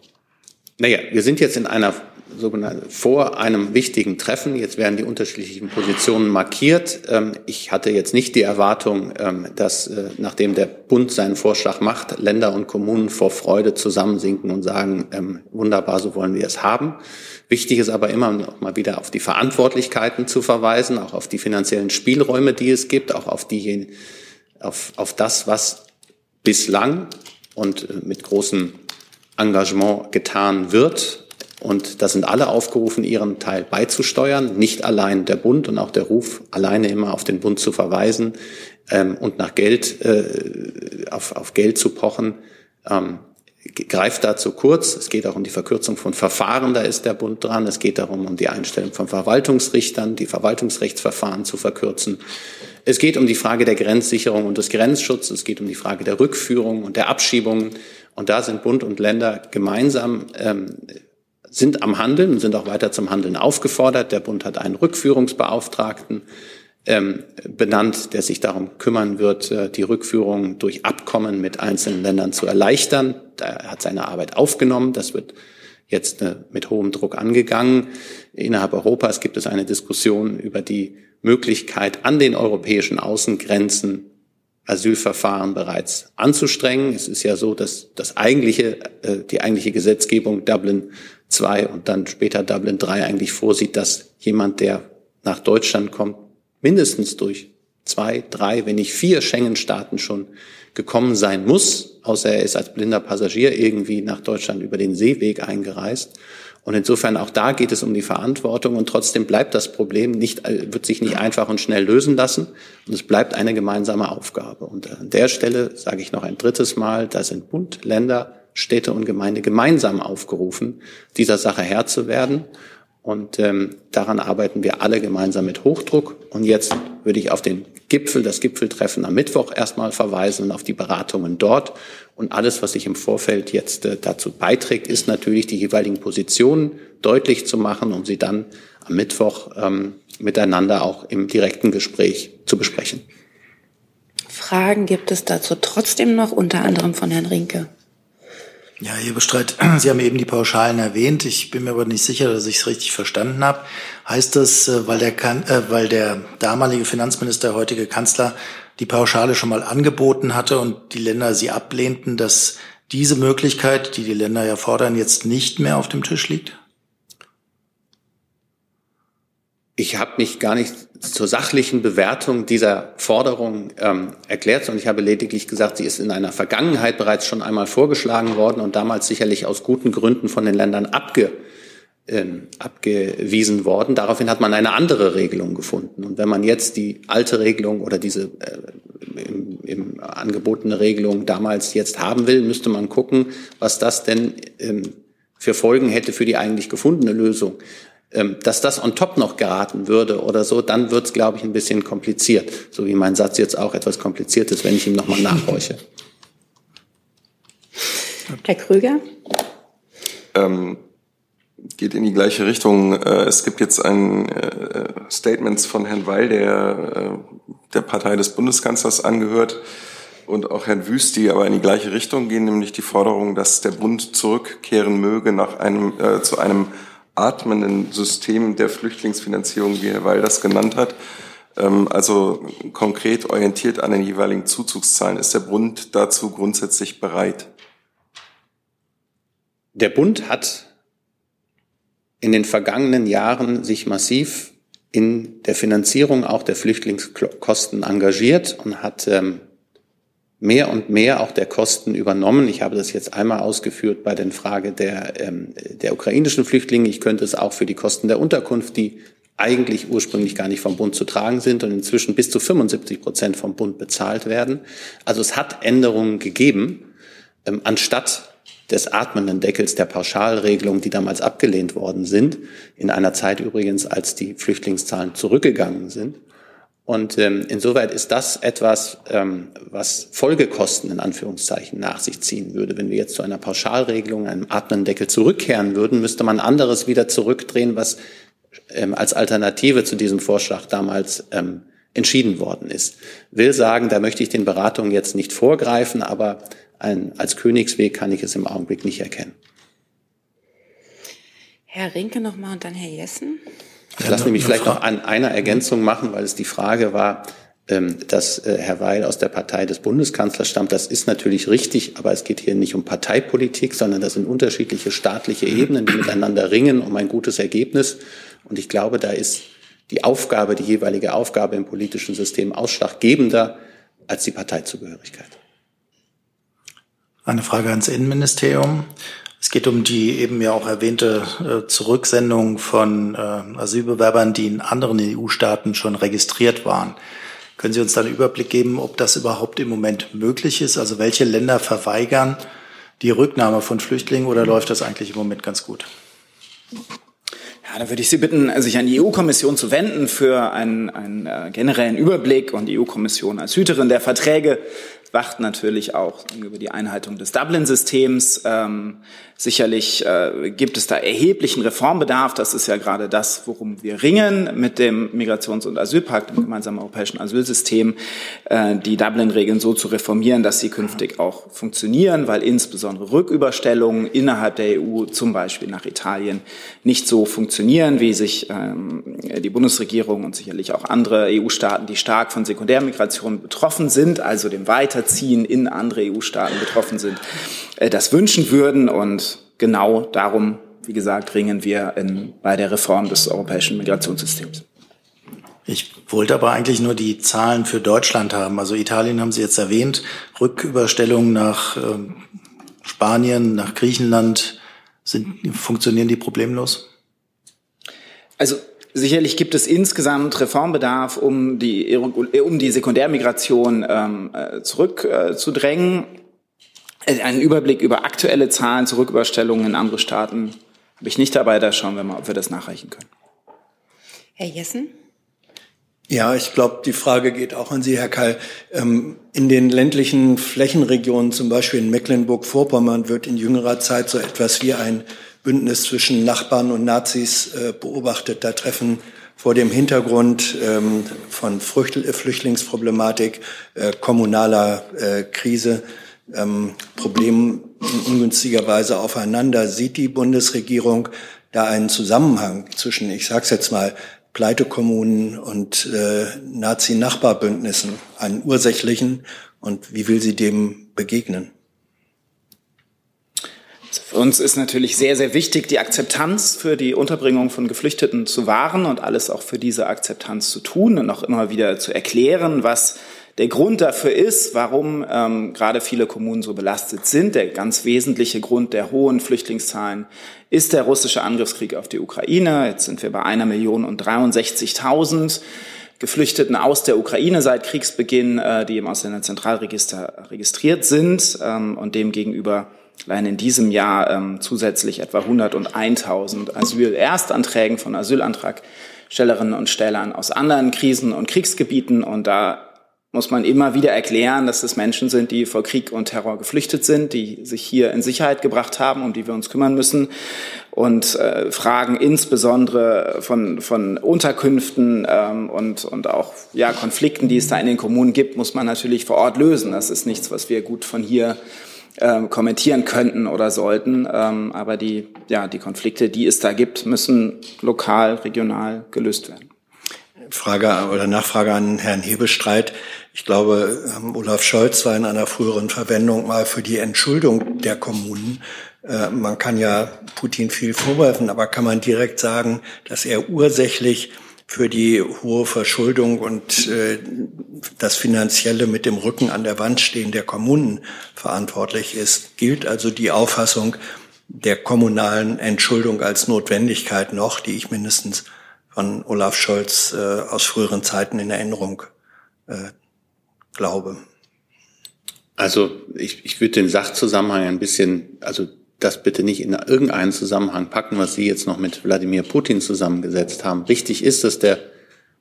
Naja, wir sind jetzt in einer sogenannten vor einem wichtigen Treffen. Jetzt werden die unterschiedlichen Positionen markiert. Ähm, ich hatte jetzt nicht die Erwartung, ähm, dass äh, nachdem der Bund seinen Vorschlag macht, Länder und Kommunen vor Freude zusammensinken und sagen, ähm, wunderbar, so wollen wir es haben. Wichtig ist aber immer noch mal wieder auf die Verantwortlichkeiten zu verweisen, auch auf die finanziellen Spielräume, die es gibt, auch auf die, auf, auf das, was bislang und äh, mit großem Engagement getan wird und da sind alle aufgerufen, ihren Teil beizusteuern. Nicht allein der Bund und auch der Ruf, alleine immer auf den Bund zu verweisen ähm, und nach Geld, äh, auf, auf Geld zu pochen, ähm, greift da zu kurz. Es geht auch um die Verkürzung von Verfahren, da ist der Bund dran. Es geht darum, um die Einstellung von Verwaltungsrichtern, die Verwaltungsrechtsverfahren zu verkürzen. Es geht um die Frage der Grenzsicherung und des Grenzschutzes. Es geht um die Frage der Rückführung und der Abschiebungen. Und da sind Bund und Länder gemeinsam ähm, sind am Handeln und sind auch weiter zum Handeln aufgefordert. Der Bund hat einen Rückführungsbeauftragten ähm, benannt, der sich darum kümmern wird, äh, die Rückführung durch Abkommen mit einzelnen Ländern zu erleichtern. Er hat seine Arbeit aufgenommen. Das wird jetzt äh, mit hohem Druck angegangen. Innerhalb Europas gibt es eine Diskussion über die Möglichkeit, an den europäischen Außengrenzen Asylverfahren bereits anzustrengen. Es ist ja so, dass das eigentliche, äh, die eigentliche Gesetzgebung Dublin 2 und dann später Dublin 3 eigentlich vorsieht, dass jemand, der nach Deutschland kommt, mindestens durch zwei, drei, wenn nicht vier Schengen-Staaten schon gekommen sein muss, außer er ist als blinder Passagier irgendwie nach Deutschland über den Seeweg eingereist. Und insofern auch da geht es um die Verantwortung und trotzdem bleibt das Problem nicht, wird sich nicht einfach und schnell lösen lassen und es bleibt eine gemeinsame Aufgabe. Und an der Stelle sage ich noch ein drittes Mal, da sind Bund, Länder, Städte und Gemeinde gemeinsam aufgerufen, dieser Sache Herr zu werden. Und ähm, daran arbeiten wir alle gemeinsam mit Hochdruck. Und jetzt würde ich auf den Gipfel, das Gipfeltreffen am Mittwoch erstmal verweisen und auf die Beratungen dort. Und alles, was sich im Vorfeld jetzt äh, dazu beiträgt, ist natürlich die jeweiligen Positionen deutlich zu machen, um sie dann am Mittwoch ähm, miteinander auch im direkten Gespräch zu besprechen. Fragen gibt es dazu trotzdem noch, unter anderem von Herrn Rinke. Ja, Herr Bestreit, (clears throat) Sie haben eben die Pauschalen erwähnt. Ich bin mir aber nicht sicher, dass ich es richtig verstanden habe. Heißt das, äh, weil der, äh, weil der damalige Finanzminister, heutige Kanzler, die Pauschale schon mal angeboten hatte und die Länder sie ablehnten, dass diese Möglichkeit, die die Länder ja fordern, jetzt nicht mehr auf dem Tisch liegt? Ich habe mich gar nicht zur sachlichen Bewertung dieser Forderung ähm, erklärt, sondern ich habe lediglich gesagt, sie ist in einer Vergangenheit bereits schon einmal vorgeschlagen worden und damals sicherlich aus guten Gründen von den Ländern abge, ähm, abgewiesen worden. Daraufhin hat man eine andere Regelung gefunden. Und wenn man jetzt die alte Regelung oder diese äh, im, im angebotene Regelung damals jetzt haben will, müsste man gucken, was das denn ähm, für Folgen hätte für die eigentlich gefundene Lösung. Ähm, dass das on top noch geraten würde oder so, dann wird es, glaube ich, ein bisschen kompliziert. So wie mein Satz jetzt auch etwas kompliziert ist, wenn ich ihm nochmal nachhorche. Herr Krüger? Ähm, geht in die gleiche Richtung. Äh, es gibt jetzt ein äh, Statement von Herrn Weil, der äh, der Partei des Bundeskanzlers angehört, und auch Herrn Wüst, die aber in die gleiche Richtung gehen, nämlich die Forderung, dass der Bund zurückkehren möge nach einem, äh, zu einem atmenden System der Flüchtlingsfinanzierung, wie Herr Weil das genannt hat, ähm, also konkret orientiert an den jeweiligen Zuzugszahlen. Ist der Bund dazu grundsätzlich bereit? Der Bund hat in den vergangenen Jahren sich massiv in der Finanzierung auch der Flüchtlingskosten engagiert und hat ähm, mehr und mehr auch der Kosten übernommen. Ich habe das jetzt einmal ausgeführt bei den Frage der, ähm, der ukrainischen Flüchtlinge. Ich könnte es auch für die Kosten der Unterkunft, die eigentlich ursprünglich gar nicht vom Bund zu tragen sind und inzwischen bis zu 75 Prozent vom Bund bezahlt werden. Also es hat Änderungen gegeben, ähm, anstatt des atmenden Deckels der Pauschalregelung, die damals abgelehnt worden sind, in einer Zeit übrigens, als die Flüchtlingszahlen zurückgegangen sind. Und ähm, insoweit ist das etwas, ähm, was Folgekosten in Anführungszeichen nach sich ziehen würde. Wenn wir jetzt zu einer Pauschalregelung, einem Atmendeckel zurückkehren würden, müsste man anderes wieder zurückdrehen, was ähm, als Alternative zu diesem Vorschlag damals ähm, entschieden worden ist. Will sagen, da möchte ich den Beratungen jetzt nicht vorgreifen, aber ein, als Königsweg kann ich es im Augenblick nicht erkennen. Herr Rinke nochmal und dann Herr Jessen. Ich lasse mich vielleicht noch an einer Ergänzung machen, weil es die Frage war, ähm, dass äh, Herr Weil aus der Partei des Bundeskanzlers stammt. Das ist natürlich richtig, aber es geht hier nicht um Parteipolitik, sondern das sind unterschiedliche staatliche Ebenen, die miteinander ringen um ein gutes Ergebnis. Und ich glaube, da ist die Aufgabe, die jeweilige Aufgabe im politischen System ausschlaggebender als die Parteizugehörigkeit. Eine Frage ans Innenministerium. Es geht um die eben ja auch erwähnte äh, Zurücksendung von äh, Asylbewerbern, die in anderen EU-Staaten schon registriert waren. Können Sie uns da einen Überblick geben, ob das überhaupt im Moment möglich ist? Also welche Länder verweigern die Rücknahme von Flüchtlingen oder läuft das eigentlich im Moment ganz gut? Ja, dann würde ich Sie bitten, sich an die EU-Kommission zu wenden für einen, einen äh, generellen Überblick und die EU-Kommission als Hüterin der Verträge wacht natürlich auch über die Einhaltung des Dublin-Systems. Ähm, sicherlich äh, gibt es da erheblichen Reformbedarf. Das ist ja gerade das, worum wir ringen mit dem Migrations- und Asylpakt, dem gemeinsamen europäischen Asylsystem, äh, die Dublin-Regeln so zu reformieren, dass sie künftig auch funktionieren, weil insbesondere Rücküberstellungen innerhalb der EU, zum Beispiel nach Italien, nicht so funktionieren, wie sich ähm, die Bundesregierung und sicherlich auch andere EU-Staaten, die stark von Sekundärmigration betroffen sind, also dem Weiterziehen in andere EU-Staaten betroffen sind, äh, das wünschen würden. Und genau darum, wie gesagt, ringen wir in, bei der Reform des europäischen Migrationssystems. Ich wollte aber eigentlich nur die Zahlen für Deutschland haben. Also Italien haben Sie jetzt erwähnt, Rücküberstellungen nach ähm, Spanien, nach Griechenland, sind, funktionieren die problemlos? Also Sicherlich gibt es insgesamt Reformbedarf, um die, um die Sekundärmigration ähm, äh, zurückzudrängen. Äh, einen Überblick über aktuelle Zahlen zur Rücküberstellung in andere Staaten habe ich nicht dabei. Da schauen wir mal, ob wir das nachreichen können. Herr Jessen? Ja, ich glaube, die Frage geht auch an Sie, Herr Keil. Ähm, in den ländlichen Flächenregionen, zum Beispiel in Mecklenburg-Vorpommern, wird in jüngerer Zeit so etwas wie ein Bündnis zwischen Nachbarn und Nazis äh, beobachtet. Da treffen vor dem Hintergrund ähm, von Flüchtlingsproblematik, äh, kommunaler äh, Krise, ähm, Problemen in ungünstiger Weise aufeinander. Sieht die Bundesregierung da einen Zusammenhang zwischen, ich sage es jetzt mal, Pleitekommunen und äh, Nazi-Nachbarbündnissen, einen ursächlichen? Und wie will sie dem begegnen? Für uns ist natürlich sehr, sehr wichtig, die Akzeptanz für die Unterbringung von Geflüchteten zu wahren und alles auch für diese Akzeptanz zu tun und auch immer wieder zu erklären, was der Grund dafür ist, warum ähm, gerade viele Kommunen so belastet sind. Der ganz wesentliche Grund der hohen Flüchtlingszahlen ist der russische Angriffskrieg auf die Ukraine. Jetzt sind wir bei einer Million und 63.000 Geflüchteten aus der Ukraine seit Kriegsbeginn, äh, die im Ausländerzentralregister registriert sind ähm, und demgegenüber allein in diesem Jahr ähm, zusätzlich etwa 101.000 Asylerstanträgen von Asylantragstellerinnen und Stellern aus anderen Krisen- und Kriegsgebieten. Und da muss man immer wieder erklären, dass es Menschen sind, die vor Krieg und Terror geflüchtet sind, die sich hier in Sicherheit gebracht haben, um die wir uns kümmern müssen. Und äh, Fragen insbesondere von, von Unterkünften ähm, und, und auch ja, Konflikten, die es da in den Kommunen gibt, muss man natürlich vor Ort lösen. Das ist nichts, was wir gut von hier äh, kommentieren könnten oder sollten. Ähm, aber die, ja, die Konflikte, die es da gibt, müssen lokal, regional gelöst werden. Frage oder Nachfrage an Herrn Hebestreit. Ich glaube, ähm, Olaf Scholz war in einer früheren Verwendung mal für die Entschuldung der Kommunen. Äh, man kann ja Putin viel vorwerfen, aber kann man direkt sagen, dass er ursächlich für die hohe Verschuldung und äh, das Finanzielle mit dem Rücken an der Wand stehen der Kommunen verantwortlich ist. Gilt also die Auffassung der kommunalen Entschuldung als Notwendigkeit noch, die ich mindestens von Olaf Scholz äh, aus früheren Zeiten in Erinnerung äh, glaube. Also ich, ich würde den Sachzusammenhang ein bisschen, also das bitte nicht in irgendeinen Zusammenhang packen, was Sie jetzt noch mit Wladimir Putin zusammengesetzt haben. Richtig ist, dass der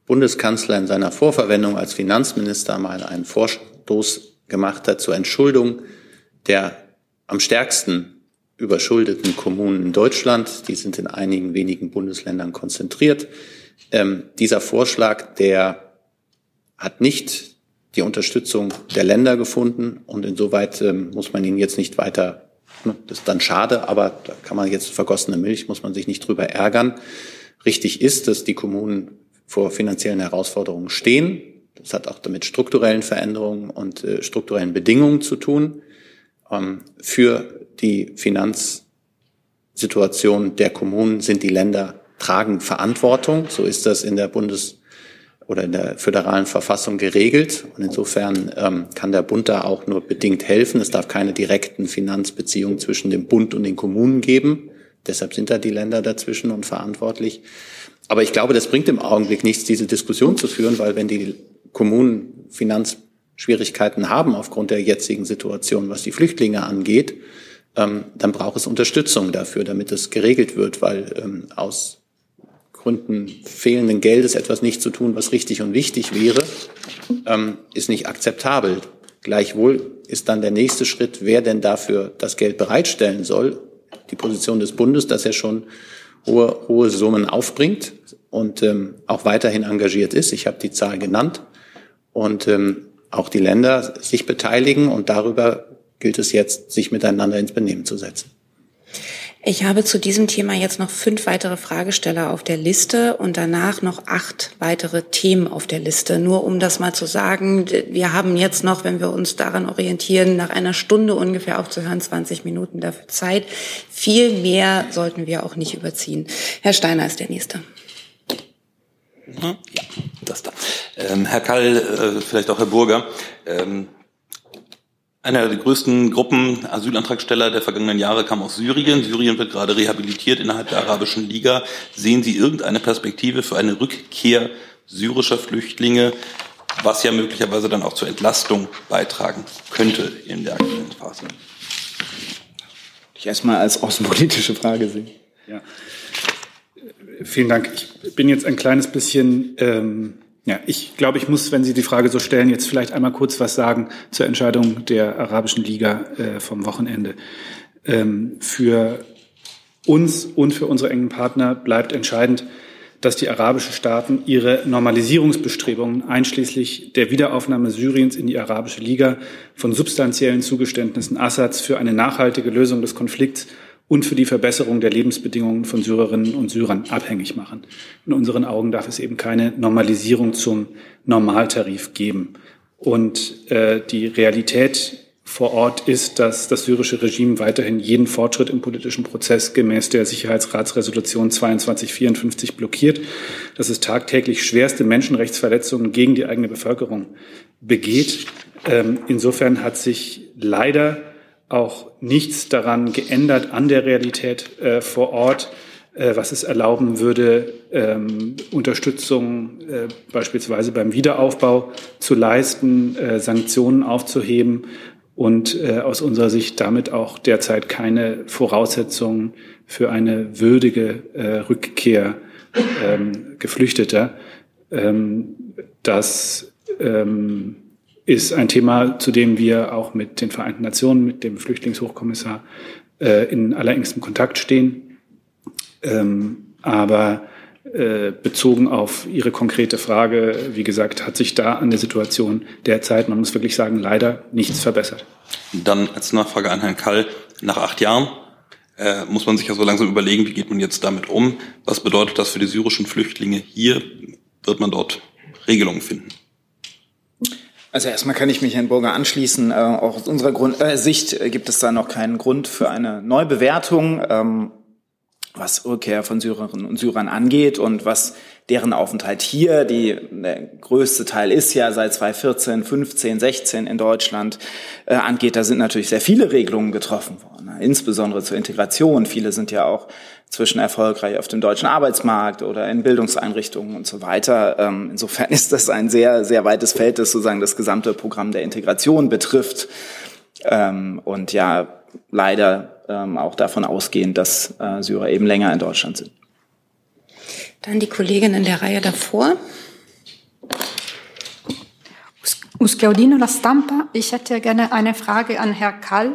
Bundeskanzler in seiner Vorverwendung als Finanzminister mal einen Vorstoß gemacht hat zur Entschuldung der am stärksten überschuldeten Kommunen in Deutschland. Die sind in einigen wenigen Bundesländern konzentriert. Ähm, dieser Vorschlag, der hat nicht die Unterstützung der Länder gefunden und insoweit ähm, muss man ihn jetzt nicht weiter, das ist dann schade, aber da kann man jetzt vergossene Milch, muss man sich nicht drüber ärgern. Richtig ist, dass die Kommunen vor finanziellen Herausforderungen stehen. Das hat auch damit strukturellen Veränderungen und äh, strukturellen Bedingungen zu tun. Ähm, für die Finanzsituation der Kommunen sind die Länder tragen Verantwortung. So ist das in der Bundes- oder in der föderalen Verfassung geregelt. Und insofern ähm, kann der Bund da auch nur bedingt helfen. Es darf keine direkten Finanzbeziehungen zwischen dem Bund und den Kommunen geben. Deshalb sind da die Länder dazwischen und verantwortlich. Aber ich glaube, das bringt im Augenblick nichts, diese Diskussion zu führen, weil wenn die Kommunen Finanzschwierigkeiten haben aufgrund der jetzigen Situation, was die Flüchtlinge angeht, ähm, dann braucht es Unterstützung dafür, damit es geregelt wird, weil ähm, aus Gründen fehlenden Geldes etwas nicht zu tun, was richtig und wichtig wäre, ähm, ist nicht akzeptabel. Gleichwohl ist dann der nächste Schritt, wer denn dafür das Geld bereitstellen soll. Die Position des Bundes, dass er schon hohe, hohe Summen aufbringt und ähm, auch weiterhin engagiert ist. Ich habe die Zahl genannt. Und ähm, auch die Länder sich beteiligen und darüber gilt es jetzt, sich miteinander ins Benehmen zu setzen. Ich habe zu diesem Thema jetzt noch fünf weitere Fragesteller auf der Liste und danach noch acht weitere Themen auf der Liste. Nur um das mal zu sagen, wir haben jetzt noch, wenn wir uns daran orientieren, nach einer Stunde ungefähr aufzuhören, 20 Minuten dafür Zeit. Viel mehr sollten wir auch nicht überziehen. Herr Steiner ist der Nächste. Ja, das da. Ähm, Herr Kall, äh, vielleicht auch Herr Burger. Ähm, einer der größten Gruppen Asylantragsteller der vergangenen Jahre kam aus Syrien. Syrien wird gerade rehabilitiert innerhalb der Arabischen Liga. Sehen Sie irgendeine Perspektive für eine Rückkehr syrischer Flüchtlinge, was ja möglicherweise dann auch zur Entlastung beitragen könnte in der aktuellen Phase? Ich erstmal als außenpolitische Frage sehen. Ja. Vielen Dank. Ich bin jetzt ein kleines bisschen ähm, ja, ich glaube, ich muss, wenn Sie die Frage so stellen, jetzt vielleicht einmal kurz was sagen zur Entscheidung der Arabischen Liga äh, vom Wochenende. Ähm, für uns und für unsere engen Partner bleibt entscheidend, dass die arabischen Staaten ihre Normalisierungsbestrebungen einschließlich der Wiederaufnahme Syriens in die Arabische Liga von substanziellen Zugeständnissen Assads für eine nachhaltige Lösung des Konflikts und für die Verbesserung der Lebensbedingungen von Syrerinnen und Syrern abhängig machen. In unseren Augen darf es eben keine Normalisierung zum Normaltarif geben. Und äh, die Realität vor Ort ist, dass das syrische Regime weiterhin jeden Fortschritt im politischen Prozess gemäß der Sicherheitsratsresolution 2254 blockiert, dass es tagtäglich schwerste Menschenrechtsverletzungen gegen die eigene Bevölkerung begeht. Ähm, insofern hat sich leider auch nichts daran geändert an der Realität äh, vor Ort, äh, was es erlauben würde, ähm, Unterstützung äh, beispielsweise beim Wiederaufbau zu leisten, äh, Sanktionen aufzuheben und äh, aus unserer Sicht damit auch derzeit keine Voraussetzungen für eine würdige äh, Rückkehr ähm, Geflüchteter. Ähm, das ähm, ist ein Thema, zu dem wir auch mit den Vereinten Nationen, mit dem Flüchtlingshochkommissar äh, in allerengstem Kontakt stehen. Ähm, aber äh, bezogen auf Ihre konkrete Frage, wie gesagt, hat sich da an der Situation derzeit, man muss wirklich sagen, leider nichts verbessert. Dann als Nachfrage an Herrn Kall, nach acht Jahren äh, muss man sich ja so langsam überlegen, wie geht man jetzt damit um? Was bedeutet das für die syrischen Flüchtlinge hier? Wird man dort Regelungen finden? Also erstmal kann ich mich Herrn Burger anschließen. Äh, auch aus unserer Grund, äh, Sicht gibt es da noch keinen Grund für eine Neubewertung. Ähm, was Rückkehr von Syrerinnen und Syrern angeht und was deren Aufenthalt hier, die, der größte Teil ist ja seit 2014, 15, 16 in Deutschland, äh, angeht, da sind natürlich sehr viele Regelungen getroffen worden, insbesondere zur Integration. Viele sind ja auch zwischen erfolgreich auf dem deutschen Arbeitsmarkt oder in Bildungseinrichtungen und so weiter. Ähm, insofern ist das ein sehr, sehr weites Feld, das sozusagen das gesamte Programm der Integration betrifft. Ähm, und ja, leider ähm, auch davon ausgehend, dass äh, Syrer eben länger in Deutschland sind. Dann die Kollegin in der Reihe davor. Usclaudino La Stampa. Ich hätte gerne eine Frage an Herrn Kall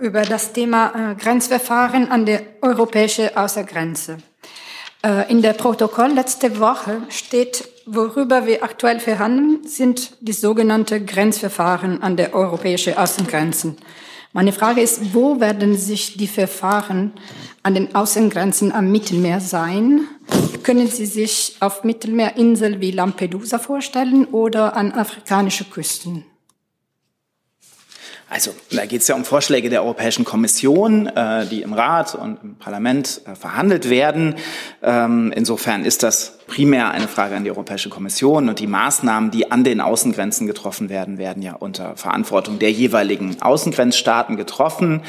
über das Thema äh, Grenzverfahren an der europäischen Außergrenze. Äh, in der Protokoll letzte Woche steht, worüber wir aktuell verhandeln, sind die sogenannten Grenzverfahren an der europäischen Außengrenzen. Meine Frage ist, wo werden sich die Verfahren an den Außengrenzen am Mittelmeer sein? Können Sie sich auf Mittelmeerinseln wie Lampedusa vorstellen oder an afrikanische Küsten? Also da geht es ja um Vorschläge der Europäischen Kommission, äh, die im Rat und im Parlament äh, verhandelt werden. Ähm, insofern ist das primär eine Frage an die Europäische Kommission und die Maßnahmen, die an den Außengrenzen getroffen werden, werden ja unter Verantwortung der jeweiligen Außengrenzstaaten getroffen.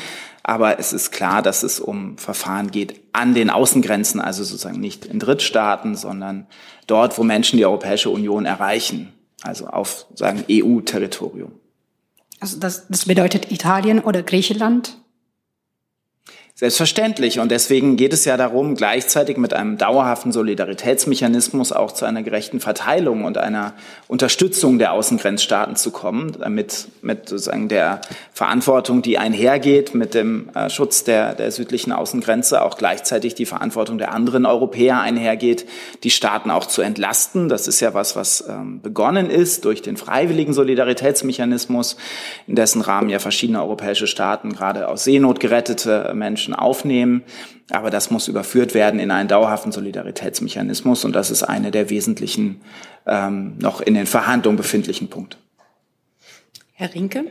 Aber es ist klar, dass es um Verfahren geht an den Außengrenzen, also sozusagen nicht in Drittstaaten, sondern dort, wo Menschen die Europäische Union erreichen, also auf sagen EU-Territorium. Also das, das bedeutet Italien oder Griechenland? Selbstverständlich. Und deswegen geht es ja darum, gleichzeitig mit einem dauerhaften Solidaritätsmechanismus auch zu einer gerechten Verteilung und einer Unterstützung der Außengrenzstaaten zu kommen, damit mit sozusagen der Verantwortung, die einhergeht mit dem äh, Schutz der, der südlichen Außengrenze, auch gleichzeitig die Verantwortung der anderen Europäer einhergeht, die Staaten auch zu entlasten. Das ist ja was, was ähm, begonnen ist durch den freiwilligen Solidaritätsmechanismus, in dessen Rahmen ja verschiedene europäische Staaten gerade aus Seenot gerettete Menschen Menschen aufnehmen. Aber das muss überführt werden in einen dauerhaften Solidaritätsmechanismus. Und das ist eine der wesentlichen ähm, noch in den Verhandlungen befindlichen Punkte. Herr Rinke.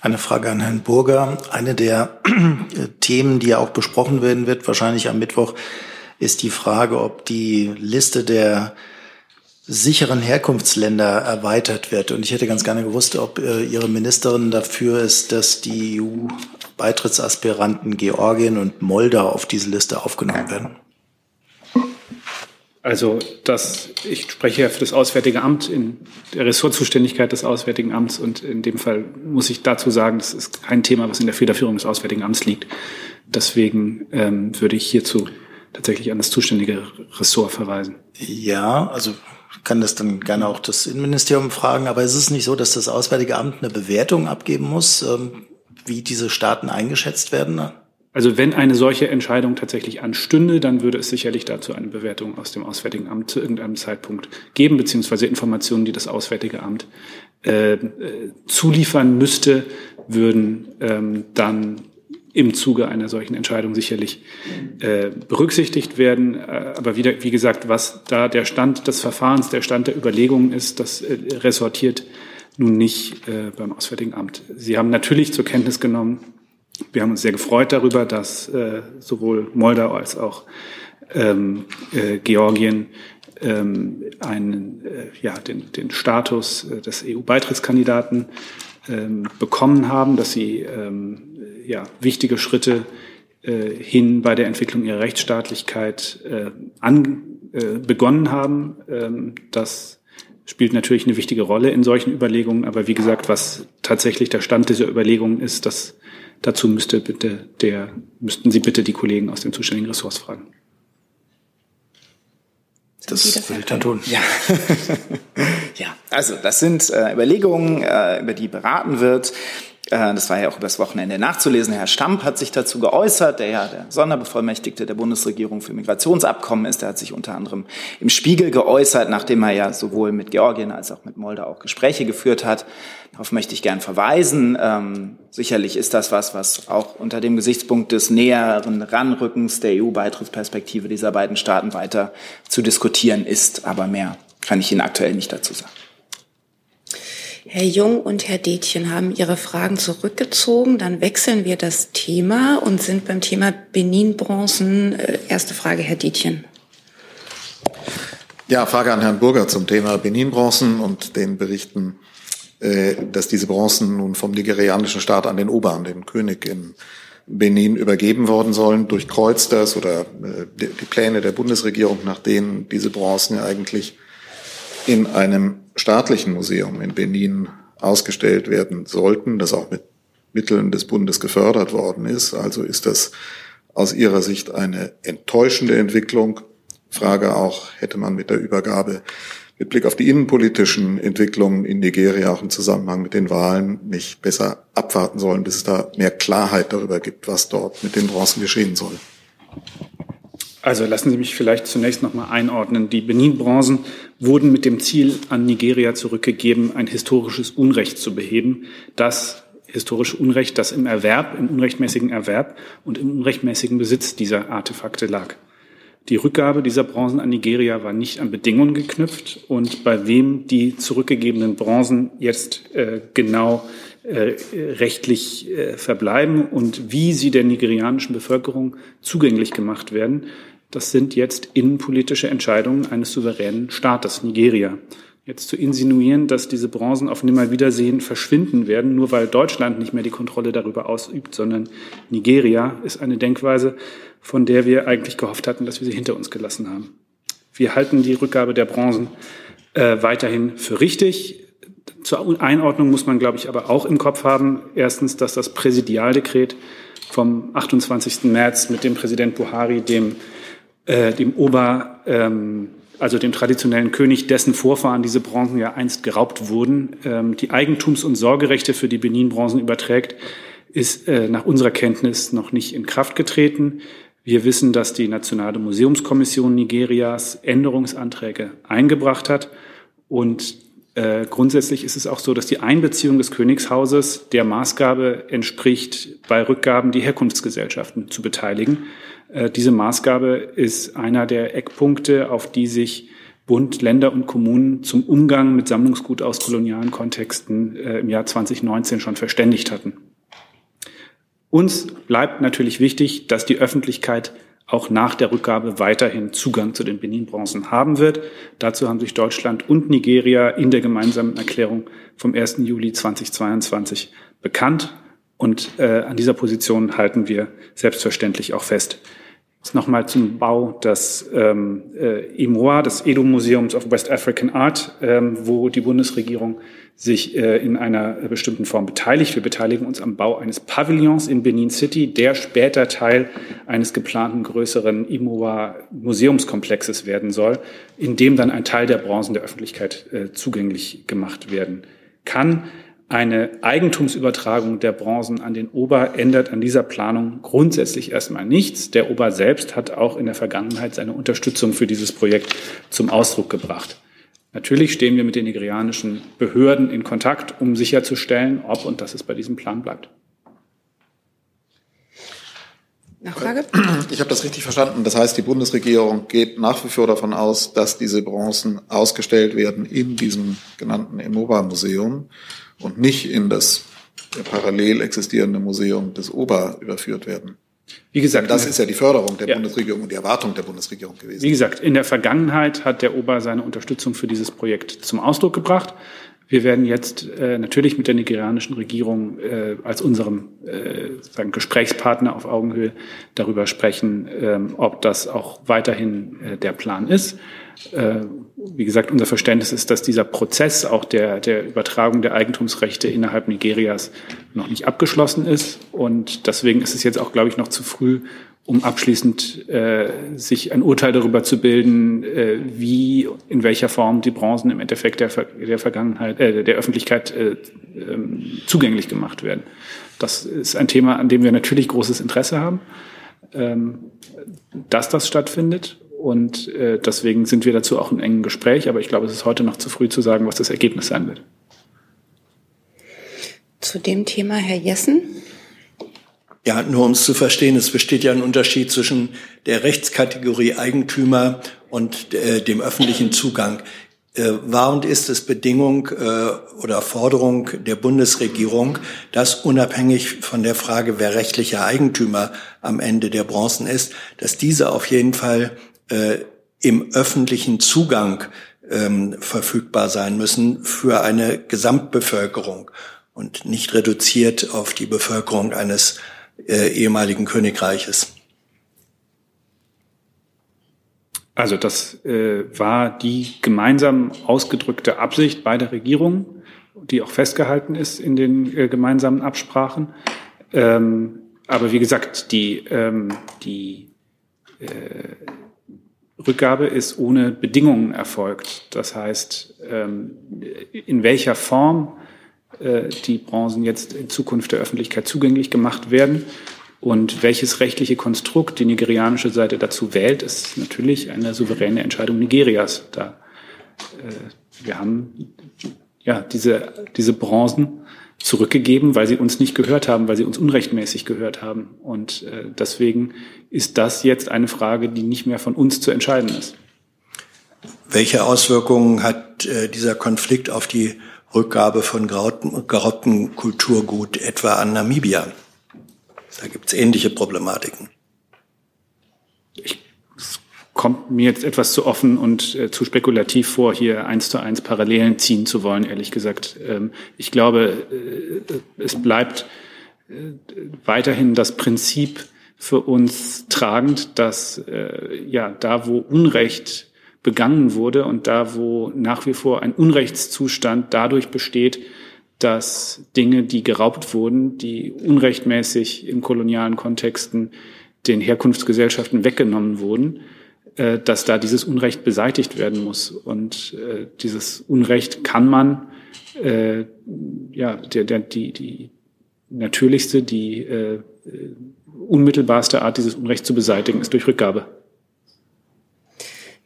Eine Frage an Herrn Burger. Eine der äh, Themen, die ja auch besprochen werden wird, wahrscheinlich am Mittwoch, ist die Frage, ob die Liste der sicheren Herkunftsländer erweitert wird. Und ich hätte ganz gerne gewusst, ob äh, Ihre Ministerin dafür ist, dass die EU-Beitrittsaspiranten Georgien und Moldau auf diese Liste aufgenommen werden. Also das, ich spreche ja für das Auswärtige Amt in der Ressortzuständigkeit des Auswärtigen Amts und in dem Fall muss ich dazu sagen, das ist kein Thema, was in der Federführung des Auswärtigen Amts liegt. Deswegen ähm, würde ich hierzu tatsächlich an das zuständige Ressort verweisen. Ja, also kann das dann gerne auch das Innenministerium fragen, aber es ist nicht so, dass das Auswärtige Amt eine Bewertung abgeben muss, ähm, wie diese Staaten eingeschätzt werden? Also wenn eine solche Entscheidung tatsächlich anstünde, dann würde es sicherlich dazu eine Bewertung aus dem Auswärtigen Amt zu irgendeinem Zeitpunkt geben, beziehungsweise Informationen, die das Auswärtige Amt äh, äh zuliefern müsste, würden ähm, dann im Zuge einer solchen Entscheidung sicherlich äh, berücksichtigt werden. Äh, aber wieder, wie gesagt, was da der Stand des Verfahrens, der Stand der Überlegungen ist, das äh, ressortiert nun nicht äh, beim Auswärtigen Amt. Sie haben natürlich zur Kenntnis genommen, wir haben uns sehr gefreut darüber, dass äh, sowohl Moldau als auch ähm, äh, Georgien ähm, einen, äh, ja, den, den Status äh, des EU-Beitrittskandidaten ähm, bekommen haben, dass sie ähm, ja, wichtige Schritte äh, hin bei der Entwicklung ihrer Rechtsstaatlichkeit äh, an, äh, begonnen haben. Ähm, das spielt natürlich eine wichtige Rolle in solchen Überlegungen. Aber wie gesagt, was tatsächlich der Stand dieser Überlegungen ist, das dazu müsste bitte der, müssten Sie bitte die Kollegen aus den zuständigen Ressorts fragen. Das, das will ich dann tun. Ja. (laughs) ja, also das sind äh, Überlegungen, äh, über die beraten wird. Äh, das war ja auch übers Wochenende nachzulesen. Herr Stamp hat sich dazu geäußert, der ja der Sonderbevollmächtigte der Bundesregierung für Migrationsabkommen ist. Der hat sich unter anderem im Spiegel geäußert, nachdem er ja sowohl mit Georgien als auch mit Moldau auch Gespräche geführt hat. Darauf möchte ich gern verweisen. Ähm, sicherlich ist das was, was auch unter dem Gesichtspunkt des näheren Ranrückens der EU-Beitrittsperspektive dieser beiden Staaten weiter zu diskutieren ist. Aber mehr kann ich Ihnen aktuell nicht dazu sagen. Herr Jung und Herr Detjen haben ihre Fragen zurückgezogen. Dann wechseln wir das Thema und sind beim Thema Benin-Bronzen. Äh, erste Frage, Herr Detjen. Ja, Frage an Herrn Burger zum Thema Benin-Bronzen und den Berichten, äh, dass diese Bronzen nun vom nigerianischen Staat an den Ober, den König in Benin übergeben worden sollen. Durchkreuzt das oder äh, die Pläne der Bundesregierung, nach denen diese Bronzen ja eigentlich in einem staatlichen Museum in Benin ausgestellt werden sollten, das auch mit Mitteln des Bundes gefördert worden ist. Also ist das aus Ihrer Sicht eine enttäuschende Entwicklung. Frage auch, hätte man mit der Übergabe mit Blick auf die innenpolitischen Entwicklungen in Nigeria auch im Zusammenhang mit den Wahlen nicht besser abwarten sollen, bis es da mehr Klarheit darüber gibt, was dort mit den Bronzen geschehen soll? Also lassen Sie mich vielleicht zunächst noch mal einordnen. Die Benin-Bronzen wurden mit dem Ziel an Nigeria zurückgegeben, ein historisches Unrecht zu beheben, das historische Unrecht, das im Erwerb, im unrechtmäßigen Erwerb und im unrechtmäßigen Besitz dieser Artefakte lag. Die Rückgabe dieser Bronzen an Nigeria war nicht an Bedingungen geknüpft und bei wem die zurückgegebenen Bronzen jetzt äh, genau äh, rechtlich äh, verbleiben und wie sie der nigerianischen Bevölkerung zugänglich gemacht werden, das sind jetzt innenpolitische Entscheidungen eines souveränen Staates, Nigeria. Jetzt zu insinuieren, dass diese Bronzen auf Nimmerwiedersehen verschwinden werden, nur weil Deutschland nicht mehr die Kontrolle darüber ausübt, sondern Nigeria, ist eine Denkweise, von der wir eigentlich gehofft hatten, dass wir sie hinter uns gelassen haben. Wir halten die Rückgabe der Bronzen äh, weiterhin für richtig. Zur Einordnung muss man, glaube ich, aber auch im Kopf haben, erstens, dass das Präsidialdekret vom 28. März mit dem Präsident Buhari, dem äh, dem Ober, ähm, also dem traditionellen König, dessen Vorfahren diese Bronzen ja einst geraubt wurden, ähm, die Eigentums- und Sorgerechte für die Benin-Bronzen überträgt, ist äh, nach unserer Kenntnis noch nicht in Kraft getreten. Wir wissen, dass die Nationale Museumskommission Nigerias Änderungsanträge eingebracht hat. Und äh, grundsätzlich ist es auch so, dass die Einbeziehung des Königshauses der Maßgabe entspricht, bei Rückgaben die Herkunftsgesellschaften zu beteiligen. Äh, diese Maßgabe ist einer der Eckpunkte, auf die sich Bund, Länder und Kommunen zum Umgang mit Sammlungsgut aus kolonialen Kontexten äh, im Jahr 2019 schon verständigt hatten. Uns bleibt natürlich wichtig, dass die Öffentlichkeit auch nach der Rückgabe weiterhin Zugang zu den Benin-Bronzen haben wird. Dazu haben sich Deutschland und Nigeria in der gemeinsamen Erklärung vom 1. Juli 2022 bekannt. Und äh, an dieser Position halten wir selbstverständlich auch fest. Jetzt nochmal zum Bau des ähm, äh, IMOA, des Edo-Museums of West African Art, ähm, wo die Bundesregierung sich äh, in einer bestimmten Form beteiligt. Wir beteiligen uns am Bau eines Pavillons in Benin City, der später Teil eines geplanten größeren IMOA-Museumskomplexes werden soll, in dem dann ein Teil der Bronzen der Öffentlichkeit äh, zugänglich gemacht werden kann. Eine Eigentumsübertragung der Bronzen an den Ober ändert an dieser Planung grundsätzlich erstmal nichts. Der Ober selbst hat auch in der Vergangenheit seine Unterstützung für dieses Projekt zum Ausdruck gebracht. Natürlich stehen wir mit den nigerianischen Behörden in Kontakt, um sicherzustellen, ob und dass es bei diesem Plan bleibt. Nachfrage? Ich habe das richtig verstanden. Das heißt, die Bundesregierung geht nach wie vor davon aus, dass diese Bronzen ausgestellt werden in diesem genannten Emoba-Museum und nicht in das parallel existierende Museum des Ober überführt werden. Wie gesagt, das ist ja die Förderung der ja. Bundesregierung und die Erwartung der Bundesregierung gewesen. Wie gesagt, in der Vergangenheit hat der Ober seine Unterstützung für dieses Projekt zum Ausdruck gebracht. Wir werden jetzt äh, natürlich mit der nigerianischen Regierung äh, als unserem äh, sagen Gesprächspartner auf Augenhöhe darüber sprechen, ähm, ob das auch weiterhin äh, der Plan ist. Äh, wie gesagt, unser Verständnis ist, dass dieser Prozess auch der, der Übertragung der Eigentumsrechte innerhalb Nigerias noch nicht abgeschlossen ist. Und deswegen ist es jetzt auch, glaube ich, noch zu früh, um abschließend äh, sich ein Urteil darüber zu bilden, äh, wie, in welcher Form die Bronzen im Endeffekt der, der Vergangenheit, äh, der Öffentlichkeit äh, ähm, zugänglich gemacht werden. Das ist ein Thema, an dem wir natürlich großes Interesse haben, ähm, dass das stattfindet. Und äh, deswegen sind wir dazu auch in engem Gespräch. Aber ich glaube, es ist heute noch zu früh zu sagen, was das Ergebnis sein wird. Zu dem Thema, Herr Jessen. Ja, nur um es zu verstehen, es besteht ja ein Unterschied zwischen der Rechtskategorie Eigentümer und äh, dem öffentlichen Zugang. äh, war und ist es Bedingung äh, oder Forderung der Bundesregierung, dass unabhängig von der Frage, wer rechtlicher Eigentümer am Ende der Bronzen ist, dass diese auf jeden Fall äh, im öffentlichen Zugang ähm, verfügbar sein müssen für eine Gesamtbevölkerung und nicht reduziert auf die Bevölkerung eines äh, ehemaligen Königreiches. Also das äh, war die gemeinsam ausgedrückte Absicht beider Regierungen, die auch festgehalten ist in den äh, gemeinsamen Absprachen. Ähm, aber wie gesagt, die, ähm, die äh, Rückgabe ist ohne Bedingungen erfolgt. Das heißt, ähm, in welcher Form die Bronzen jetzt in Zukunft der Öffentlichkeit zugänglich gemacht werden, und welches rechtliche Konstrukt die nigerianische Seite dazu wählt, ist natürlich eine souveräne Entscheidung Nigerias. Da, äh, wir haben ja diese, diese Bronzen zurückgegeben, weil sie uns nicht gehört haben, weil sie uns unrechtmäßig gehört haben. Und äh, deswegen ist das jetzt eine Frage, die nicht mehr von uns zu entscheiden ist. Welche Auswirkungen hat äh, dieser Konflikt auf die Rückgabe von geraubtem Kulturgut etwa an Namibia? Da gibt es ähnliche Problematiken. Es kommt mir jetzt etwas zu offen und äh, zu spekulativ vor, hier eins zu eins Parallelen ziehen zu wollen, ehrlich gesagt. Ähm, ich glaube, äh, es bleibt äh, weiterhin das Prinzip für uns tragend, dass äh, ja da, wo Unrecht begangen wurde und da, wo nach wie vor ein Unrechtszustand dadurch besteht, dass Dinge, die geraubt wurden, die unrechtmäßig in kolonialen Kontexten den Herkunftsgesellschaften weggenommen wurden, äh, dass da dieses Unrecht beseitigt werden muss. Und äh, dieses Unrecht kann man, äh, ja, der, der, die, die natürlichste, die unmittelbarste Art, dieses Unrecht zu beseitigen, ist durch Rückgabe.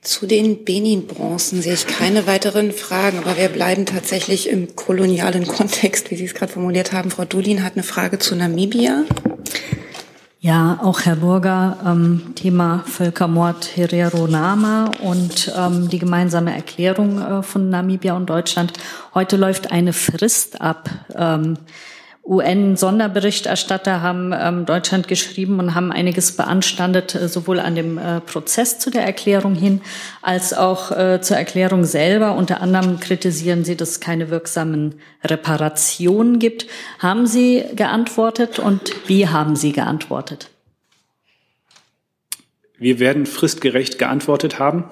Zu den Benin-Bronzen sehe ich keine weiteren Fragen, aber wir bleiben tatsächlich im kolonialen Kontext, wie Sie es gerade formuliert haben. Frau Dulin hat eine Frage zu Namibia. Ja, auch Herr Burger, ähm, Thema Völkermord Herero Nama und ähm, die gemeinsame Erklärung äh, von Namibia und Deutschland. Heute läuft eine Frist ab. Ähm, UN-Sonderberichterstatter haben ähm, Deutschland geschrieben und haben einiges beanstandet, äh, sowohl an dem äh, Prozess zu der Erklärung hin als auch äh, zur Erklärung selber. Unter anderem kritisieren sie, dass es keine wirksamen Reparationen gibt. Haben Sie geantwortet und wie haben Sie geantwortet? Wir werden fristgerecht geantwortet haben.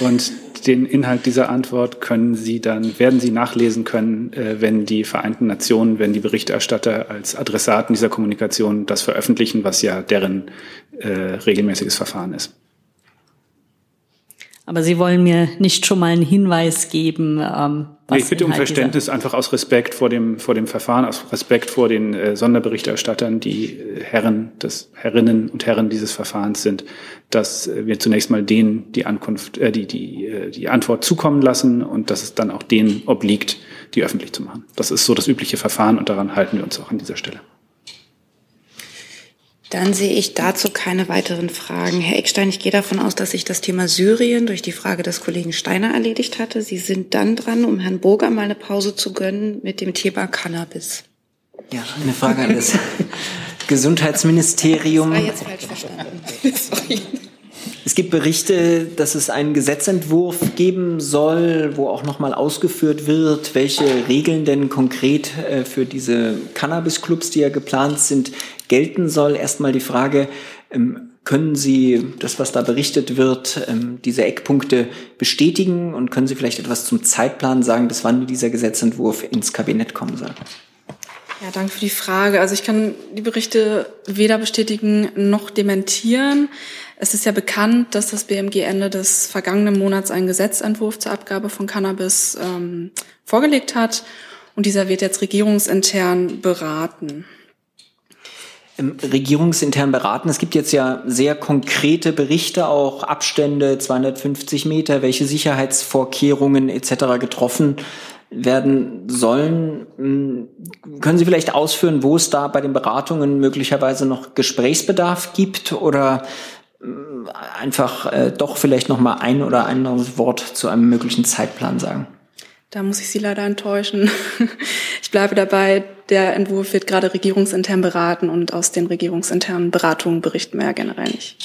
Und den Inhalt dieser Antwort können Sie dann, werden Sie nachlesen können, äh, wenn die Vereinten Nationen, wenn die Berichterstatter als Adressaten dieser Kommunikation das veröffentlichen, was ja deren äh, regelmäßiges Verfahren ist. Aber Sie wollen mir nicht schon mal einen Hinweis geben. Ähm, was ich bitte um Verständnis einfach aus Respekt vor dem, vor dem Verfahren, aus Respekt vor den äh, Sonderberichterstattern, die äh, Herren des, Herrinnen und Herren dieses Verfahrens sind, dass äh, wir zunächst mal denen die Ankunft, äh, die, die, äh, die Antwort zukommen lassen und dass es dann auch denen obliegt, die öffentlich zu machen. Das ist so das übliche Verfahren und daran halten wir uns auch an dieser Stelle. Dann sehe ich dazu keine weiteren Fragen. Herr Eckstein, ich gehe davon aus, dass sich das Thema Syrien durch die Frage des Kollegen Steiner erledigt hatte. Sie sind dann dran, um Herrn Burger mal eine Pause zu gönnen mit dem Thema Cannabis. Ja, eine Frage an das (laughs) Gesundheitsministerium. Das war jetzt falsch verstanden. (laughs) Sorry. Es gibt Berichte, dass es einen Gesetzentwurf geben soll, wo auch nochmal ausgeführt wird, welche Regeln denn konkret äh, für diese Cannabis-Clubs, die ja geplant sind, gelten soll. Erstmal die Frage, ähm, können Sie das, was da berichtet wird, ähm, diese Eckpunkte bestätigen und können Sie vielleicht etwas zum Zeitplan sagen, bis wann dieser Gesetzentwurf ins Kabinett kommen soll? Ja, danke für die Frage. Also ich kann die Berichte weder bestätigen noch dementieren. Es ist ja bekannt, dass das BMG Ende des vergangenen Monats einen Gesetzentwurf zur Abgabe von Cannabis ähm, vorgelegt hat und dieser wird jetzt regierungsintern beraten. Regierungsintern beraten. Es gibt jetzt ja sehr konkrete Berichte, auch Abstände 250 Meter, welche Sicherheitsvorkehrungen etc. getroffen werden sollen. Hm, können Sie vielleicht ausführen, wo es da bei den Beratungen möglicherweise noch Gesprächsbedarf gibt oder einfach äh, doch vielleicht noch mal ein oder anderes Wort zu einem möglichen Zeitplan sagen? Da muss ich Sie leider enttäuschen. (laughs) Ich bleibe dabei, der Entwurf wird gerade regierungsintern beraten und aus den regierungsinternen Beratungen berichten wir ja generell nicht.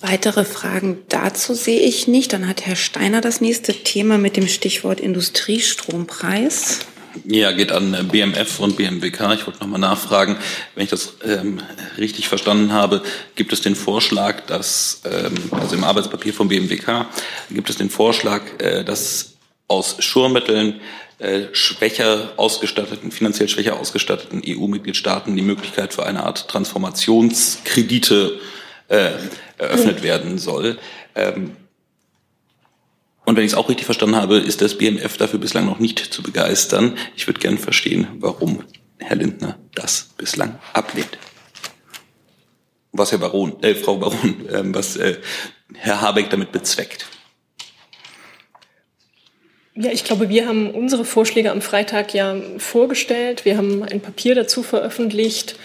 Weitere Fragen dazu sehe ich nicht. Dann hat Herr Steiner das nächste Thema mit dem Stichwort Industriestrompreis. Ja, geht an BMF und BMWK. Ich wollte nochmal nachfragen, wenn ich das ähm, richtig verstanden habe, gibt es den Vorschlag, dass, ähm, also im Arbeitspapier von BMWK, gibt es den Vorschlag, äh, dass aus Schurmitteln äh, schwächer ausgestatteten, finanziell schwächer ausgestatteten EU-Mitgliedstaaten die Möglichkeit für eine Art Transformationskredite äh, eröffnet werden soll. Ähm, und wenn ich es auch richtig verstanden habe, ist das BMF dafür bislang noch nicht zu begeistern. Ich würde gerne verstehen, warum Herr Lindner das bislang ablehnt. Was Herr Baron, äh, Frau Baron, äh, was äh, Herr Habeck damit bezweckt. Ja, ich glaube, wir haben unsere Vorschläge am Freitag ja vorgestellt. Wir haben ein Papier dazu veröffentlicht.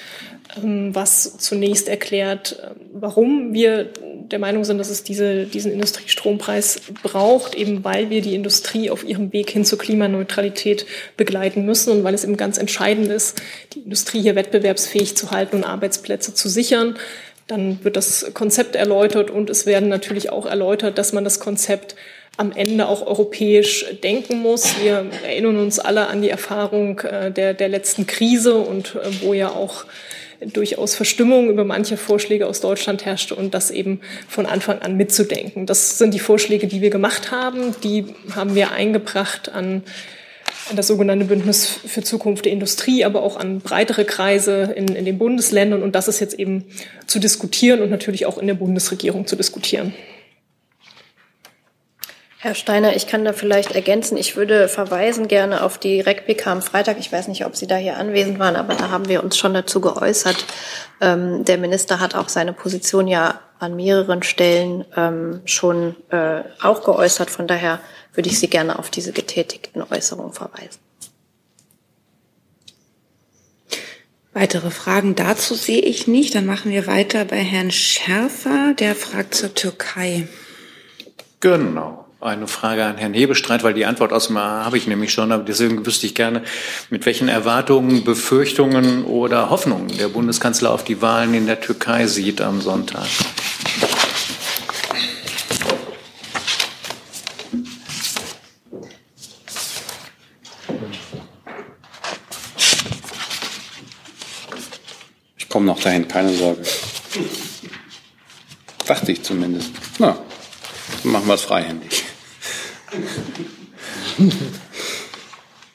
Ähm, was zunächst erklärt, äh, warum wir der Meinung sind, dass es diese, diesen Industriestrompreis braucht, eben weil wir die Industrie auf ihrem Weg hin zur Klimaneutralität begleiten müssen und weil es eben ganz entscheidend ist, die Industrie hier wettbewerbsfähig zu halten und Arbeitsplätze zu sichern. Dann wird das Konzept erläutert und es werden natürlich auch erläutert, dass man das Konzept am Ende auch europäisch denken muss. Wir erinnern uns alle an die Erfahrung äh, der, der letzten Krise und äh, wo ja auch durchaus Verstimmung über manche Vorschläge aus Deutschland herrschte und das eben von Anfang an mitzudenken. Das sind die Vorschläge, die wir gemacht haben. Die haben wir eingebracht an das sogenannte Bündnis für Zukunft der Industrie, aber auch an breitere Kreise in, in den Bundesländern. Und das ist jetzt eben zu diskutieren und natürlich auch in der Bundesregierung zu diskutieren. Herr Steiner, ich kann da vielleicht ergänzen. Ich würde verweisen gerne auf die REC-PK am Freitag. Ich weiß nicht, ob Sie da hier anwesend waren, aber da haben wir uns schon dazu geäußert. Ähm, der Minister hat auch seine Position ja an mehreren Stellen ähm, schon äh, auch geäußert. Von daher würde ich Sie gerne auf diese getätigten Äußerungen verweisen. Weitere Fragen dazu sehe ich nicht. Dann machen wir weiter bei Herrn Schärfer, der fragt zur Türkei. Genau eine Frage an Herrn Hebestreit, weil die Antwort aus dem habe ich nämlich schon, aber deswegen wüsste ich gerne, mit welchen Erwartungen, Befürchtungen oder Hoffnungen der Bundeskanzler auf die Wahlen in der Türkei sieht am Sonntag. Ich komme noch dahin, keine Sorge. Dachte ich zumindest. Na, dann machen wir es freihändig.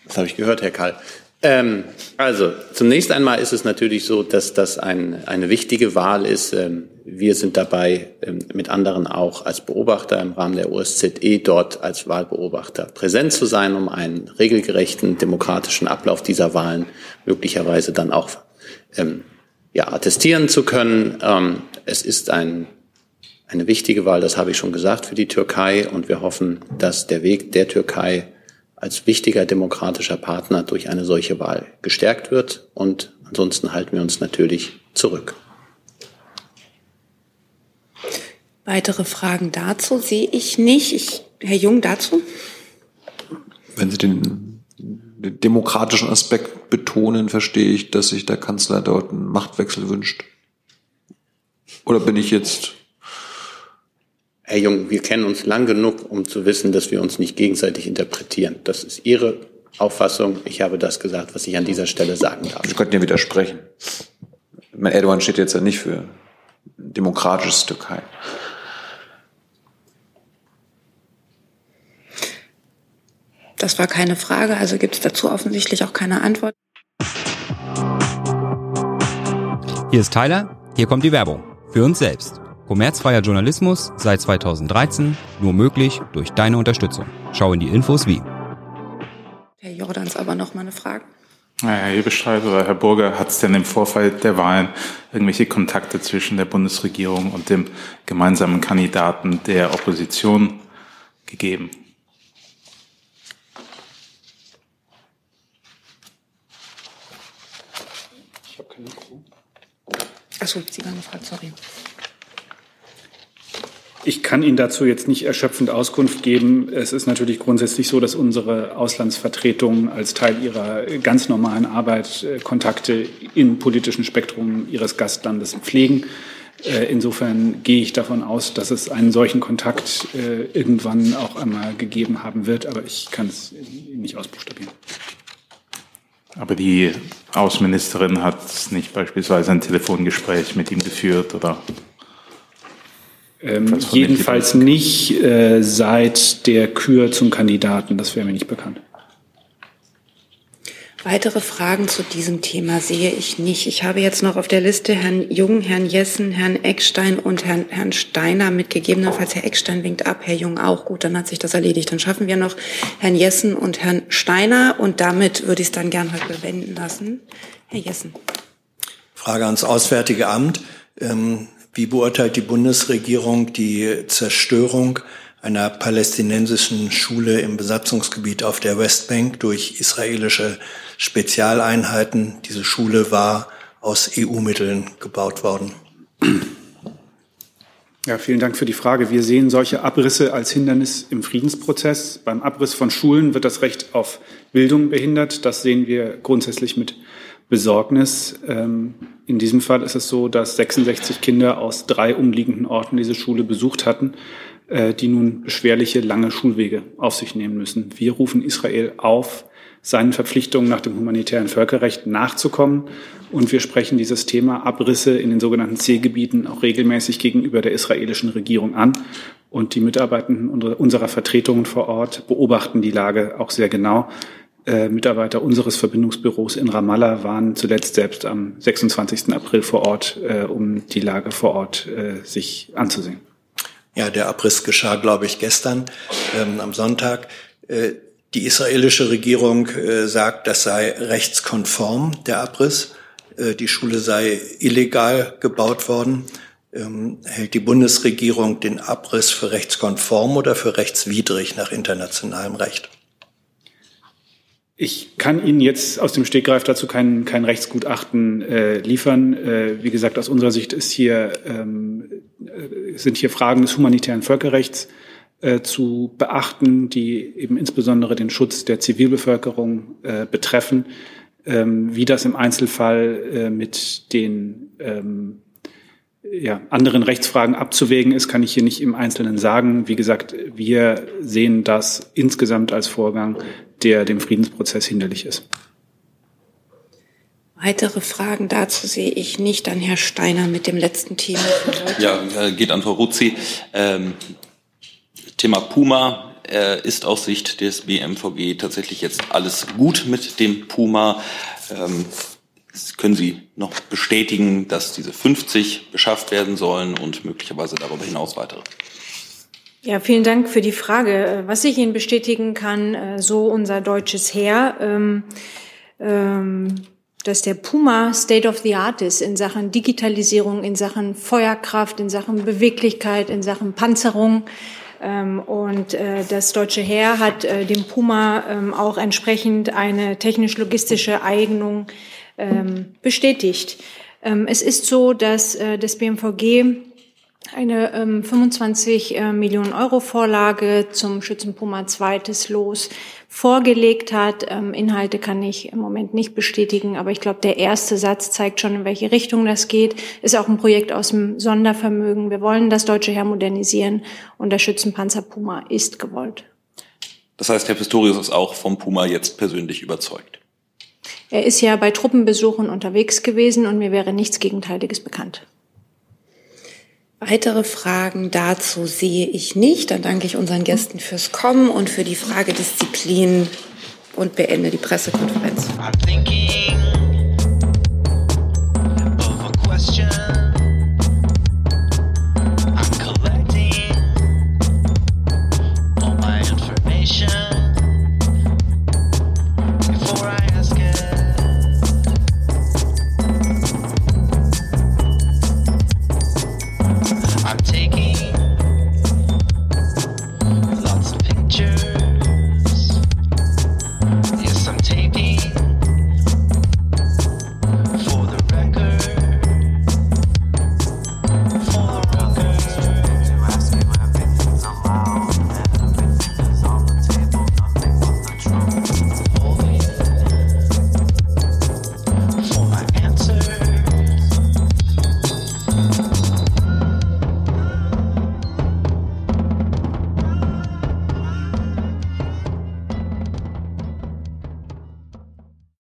Das habe ich gehört, Herr Kall. Ähm, also, zunächst einmal ist es natürlich so, dass das ein, eine wichtige Wahl ist. Ähm, wir sind dabei, ähm, mit anderen auch als Beobachter im Rahmen der OSZE dort als Wahlbeobachter präsent zu sein, um einen regelgerechten demokratischen Ablauf dieser Wahlen möglicherweise dann auch ähm, ja, attestieren zu können. Ähm, es ist ein eine wichtige Wahl, das habe ich schon gesagt, für die Türkei. Und wir hoffen, dass der Weg der Türkei als wichtiger demokratischer Partner durch eine solche Wahl gestärkt wird. Und ansonsten halten wir uns natürlich zurück. Weitere Fragen dazu sehe ich nicht. Ich, Herr Jung, dazu? Wenn Sie den demokratischen Aspekt betonen, verstehe ich, dass sich der Kanzler dort einen Machtwechsel wünscht. Oder bin ich jetzt Herr Jung, wir kennen uns lang genug, um zu wissen, dass wir uns nicht gegenseitig interpretieren. Das ist Ihre Auffassung. Ich habe das gesagt, was ich an dieser Stelle sagen darf. Sie könnten ja widersprechen. Mein Erdogan steht jetzt ja nicht für demokratisches Türkei. Das war keine Frage, also gibt es dazu offensichtlich auch keine Antwort. Hier ist Tyler, hier kommt die Werbung. Für uns selbst. Kommerzfreier Journalismus seit 2013 nur möglich durch deine Unterstützung. Schau in die Infos wie. Herr Jordans aber noch mal eine Frage. Herr Hebestreit oder Herr Burger, hat es denn im Vorfeld der Wahlen irgendwelche Kontakte zwischen der Bundesregierung und dem gemeinsamen Kandidaten der Opposition gegeben? Achso, Sie waren gefragt, sorry. Ich kann Ihnen dazu jetzt nicht erschöpfend Auskunft geben. Es ist natürlich grundsätzlich so, dass unsere Auslandsvertretungen als Teil ihrer ganz normalen Arbeit äh, Kontakte im politischen Spektrum ihres Gastlandes pflegen. Äh, insofern gehe ich davon aus, dass es einen solchen Kontakt äh, irgendwann auch einmal gegeben haben wird, aber ich kann es nicht ausbuchstabieren. Aber die Außenministerin hat nicht beispielsweise ein Telefongespräch mit ihm geführt oder ähm, jedenfalls nicht äh, seit der Kür zum Kandidaten. Das wäre mir nicht bekannt. Weitere Fragen zu diesem Thema sehe ich nicht. Ich habe jetzt noch auf der Liste Herrn Jung, Herrn Jessen, Herrn Eckstein und Herrn, Herrn Steiner mit gegebenenfalls Herr Eckstein winkt ab, Herr Jung auch. Gut, dann hat sich das erledigt. Dann schaffen wir noch Herrn Jessen und Herrn Steiner und damit würde ich es dann gern heute bewenden lassen. Herr Jessen. Frage ans Auswärtige Amt. Ähm, wie beurteilt die Bundesregierung die Zerstörung einer palästinensischen Schule im Besatzungsgebiet auf der Westbank durch israelische Spezialeinheiten? Diese Schule war aus EU-Mitteln gebaut worden. Ja, vielen Dank für die Frage. Wir sehen solche Abrisse als Hindernis im Friedensprozess. Beim Abriss von Schulen wird das Recht auf Bildung behindert. Das sehen wir grundsätzlich mit Besorgnis. Ähm, in diesem Fall ist es so, dass 66 Kinder aus drei umliegenden Orten diese Schule besucht hatten, äh, die nun beschwerliche lange Schulwege auf sich nehmen müssen. Wir rufen Israel auf, seinen Verpflichtungen nach dem humanitären Völkerrecht nachzukommen. Und wir sprechen dieses Thema Abrisse in den sogenannten C-Gebieten auch regelmäßig gegenüber der israelischen Regierung an. Und die Mitarbeitenden unserer Vertretungen vor Ort beobachten die Lage auch sehr genau. Äh, Mitarbeiter unseres Verbindungsbüros in Ramallah waren zuletzt selbst am 26. April vor Ort, äh, um die Lage vor Ort äh, sich anzusehen. Ja, der Abriss geschah, glaube ich, gestern ähm, am Sonntag. Äh, die israelische Regierung äh, sagt, das sei rechtskonform, der Abriss. Die Schule sei illegal gebaut worden. Ähm, hält die Bundesregierung den Abriss für rechtskonform oder für rechtswidrig nach internationalem Recht? Ich kann Ihnen jetzt aus dem Stegreif dazu kein, kein Rechtsgutachten äh, liefern. Äh, wie gesagt, aus unserer Sicht ist hier, ähm, äh, sind hier Fragen des humanitären Völkerrechts äh, zu beachten, die eben insbesondere den Schutz der Zivilbevölkerung äh, betreffen. Ähm, wie das im Einzelfall äh, mit den ähm, ja, anderen Rechtsfragen abzuwägen ist, kann ich hier nicht im Einzelnen sagen. Wie gesagt, wir sehen das insgesamt als Vorgang, der dem Friedensprozess hinderlich ist. Weitere Fragen dazu sehe ich nicht. Dann Herr Steiner mit dem letzten Thema. Ja, äh, geht an Frau Ruzzi. Ähm, Thema Puma äh, ist aus Sicht des BMVG tatsächlich jetzt alles gut mit dem Puma. Ähm, können Sie noch bestätigen, dass diese 50 beschafft werden sollen und möglicherweise darüber hinaus weitere? Ja, vielen Dank für die Frage. Was ich Ihnen bestätigen kann, äh, so unser deutsches Heer, ähm, ähm, dass der Puma State of the Art ist in Sachen Digitalisierung, in Sachen Feuerkraft, in Sachen Beweglichkeit, in Sachen Panzerung. Ähm, und äh, das deutsche Heer hat äh, dem Puma ähm, auch entsprechend eine technisch-logistische Eignung ähm, bestätigt. Ähm, es ist so, dass äh, das BMVG eine ähm, 25 äh, Millionen Euro Vorlage zum Schützenpuma zweites Los vorgelegt hat. Ähm, Inhalte kann ich im Moment nicht bestätigen, aber ich glaube, der erste Satz zeigt schon, in welche Richtung das geht. Ist auch ein Projekt aus dem Sondervermögen. Wir wollen das deutsche Heer modernisieren und der Schützenpanzer Puma ist gewollt. Das heißt, Herr Pistorius ist auch vom Puma jetzt persönlich überzeugt. Er ist ja bei Truppenbesuchen unterwegs gewesen und mir wäre nichts Gegenteiliges bekannt. Weitere Fragen dazu sehe ich nicht. Dann danke ich unseren Gästen fürs Kommen und für die Fragedisziplin und beende die Pressekonferenz.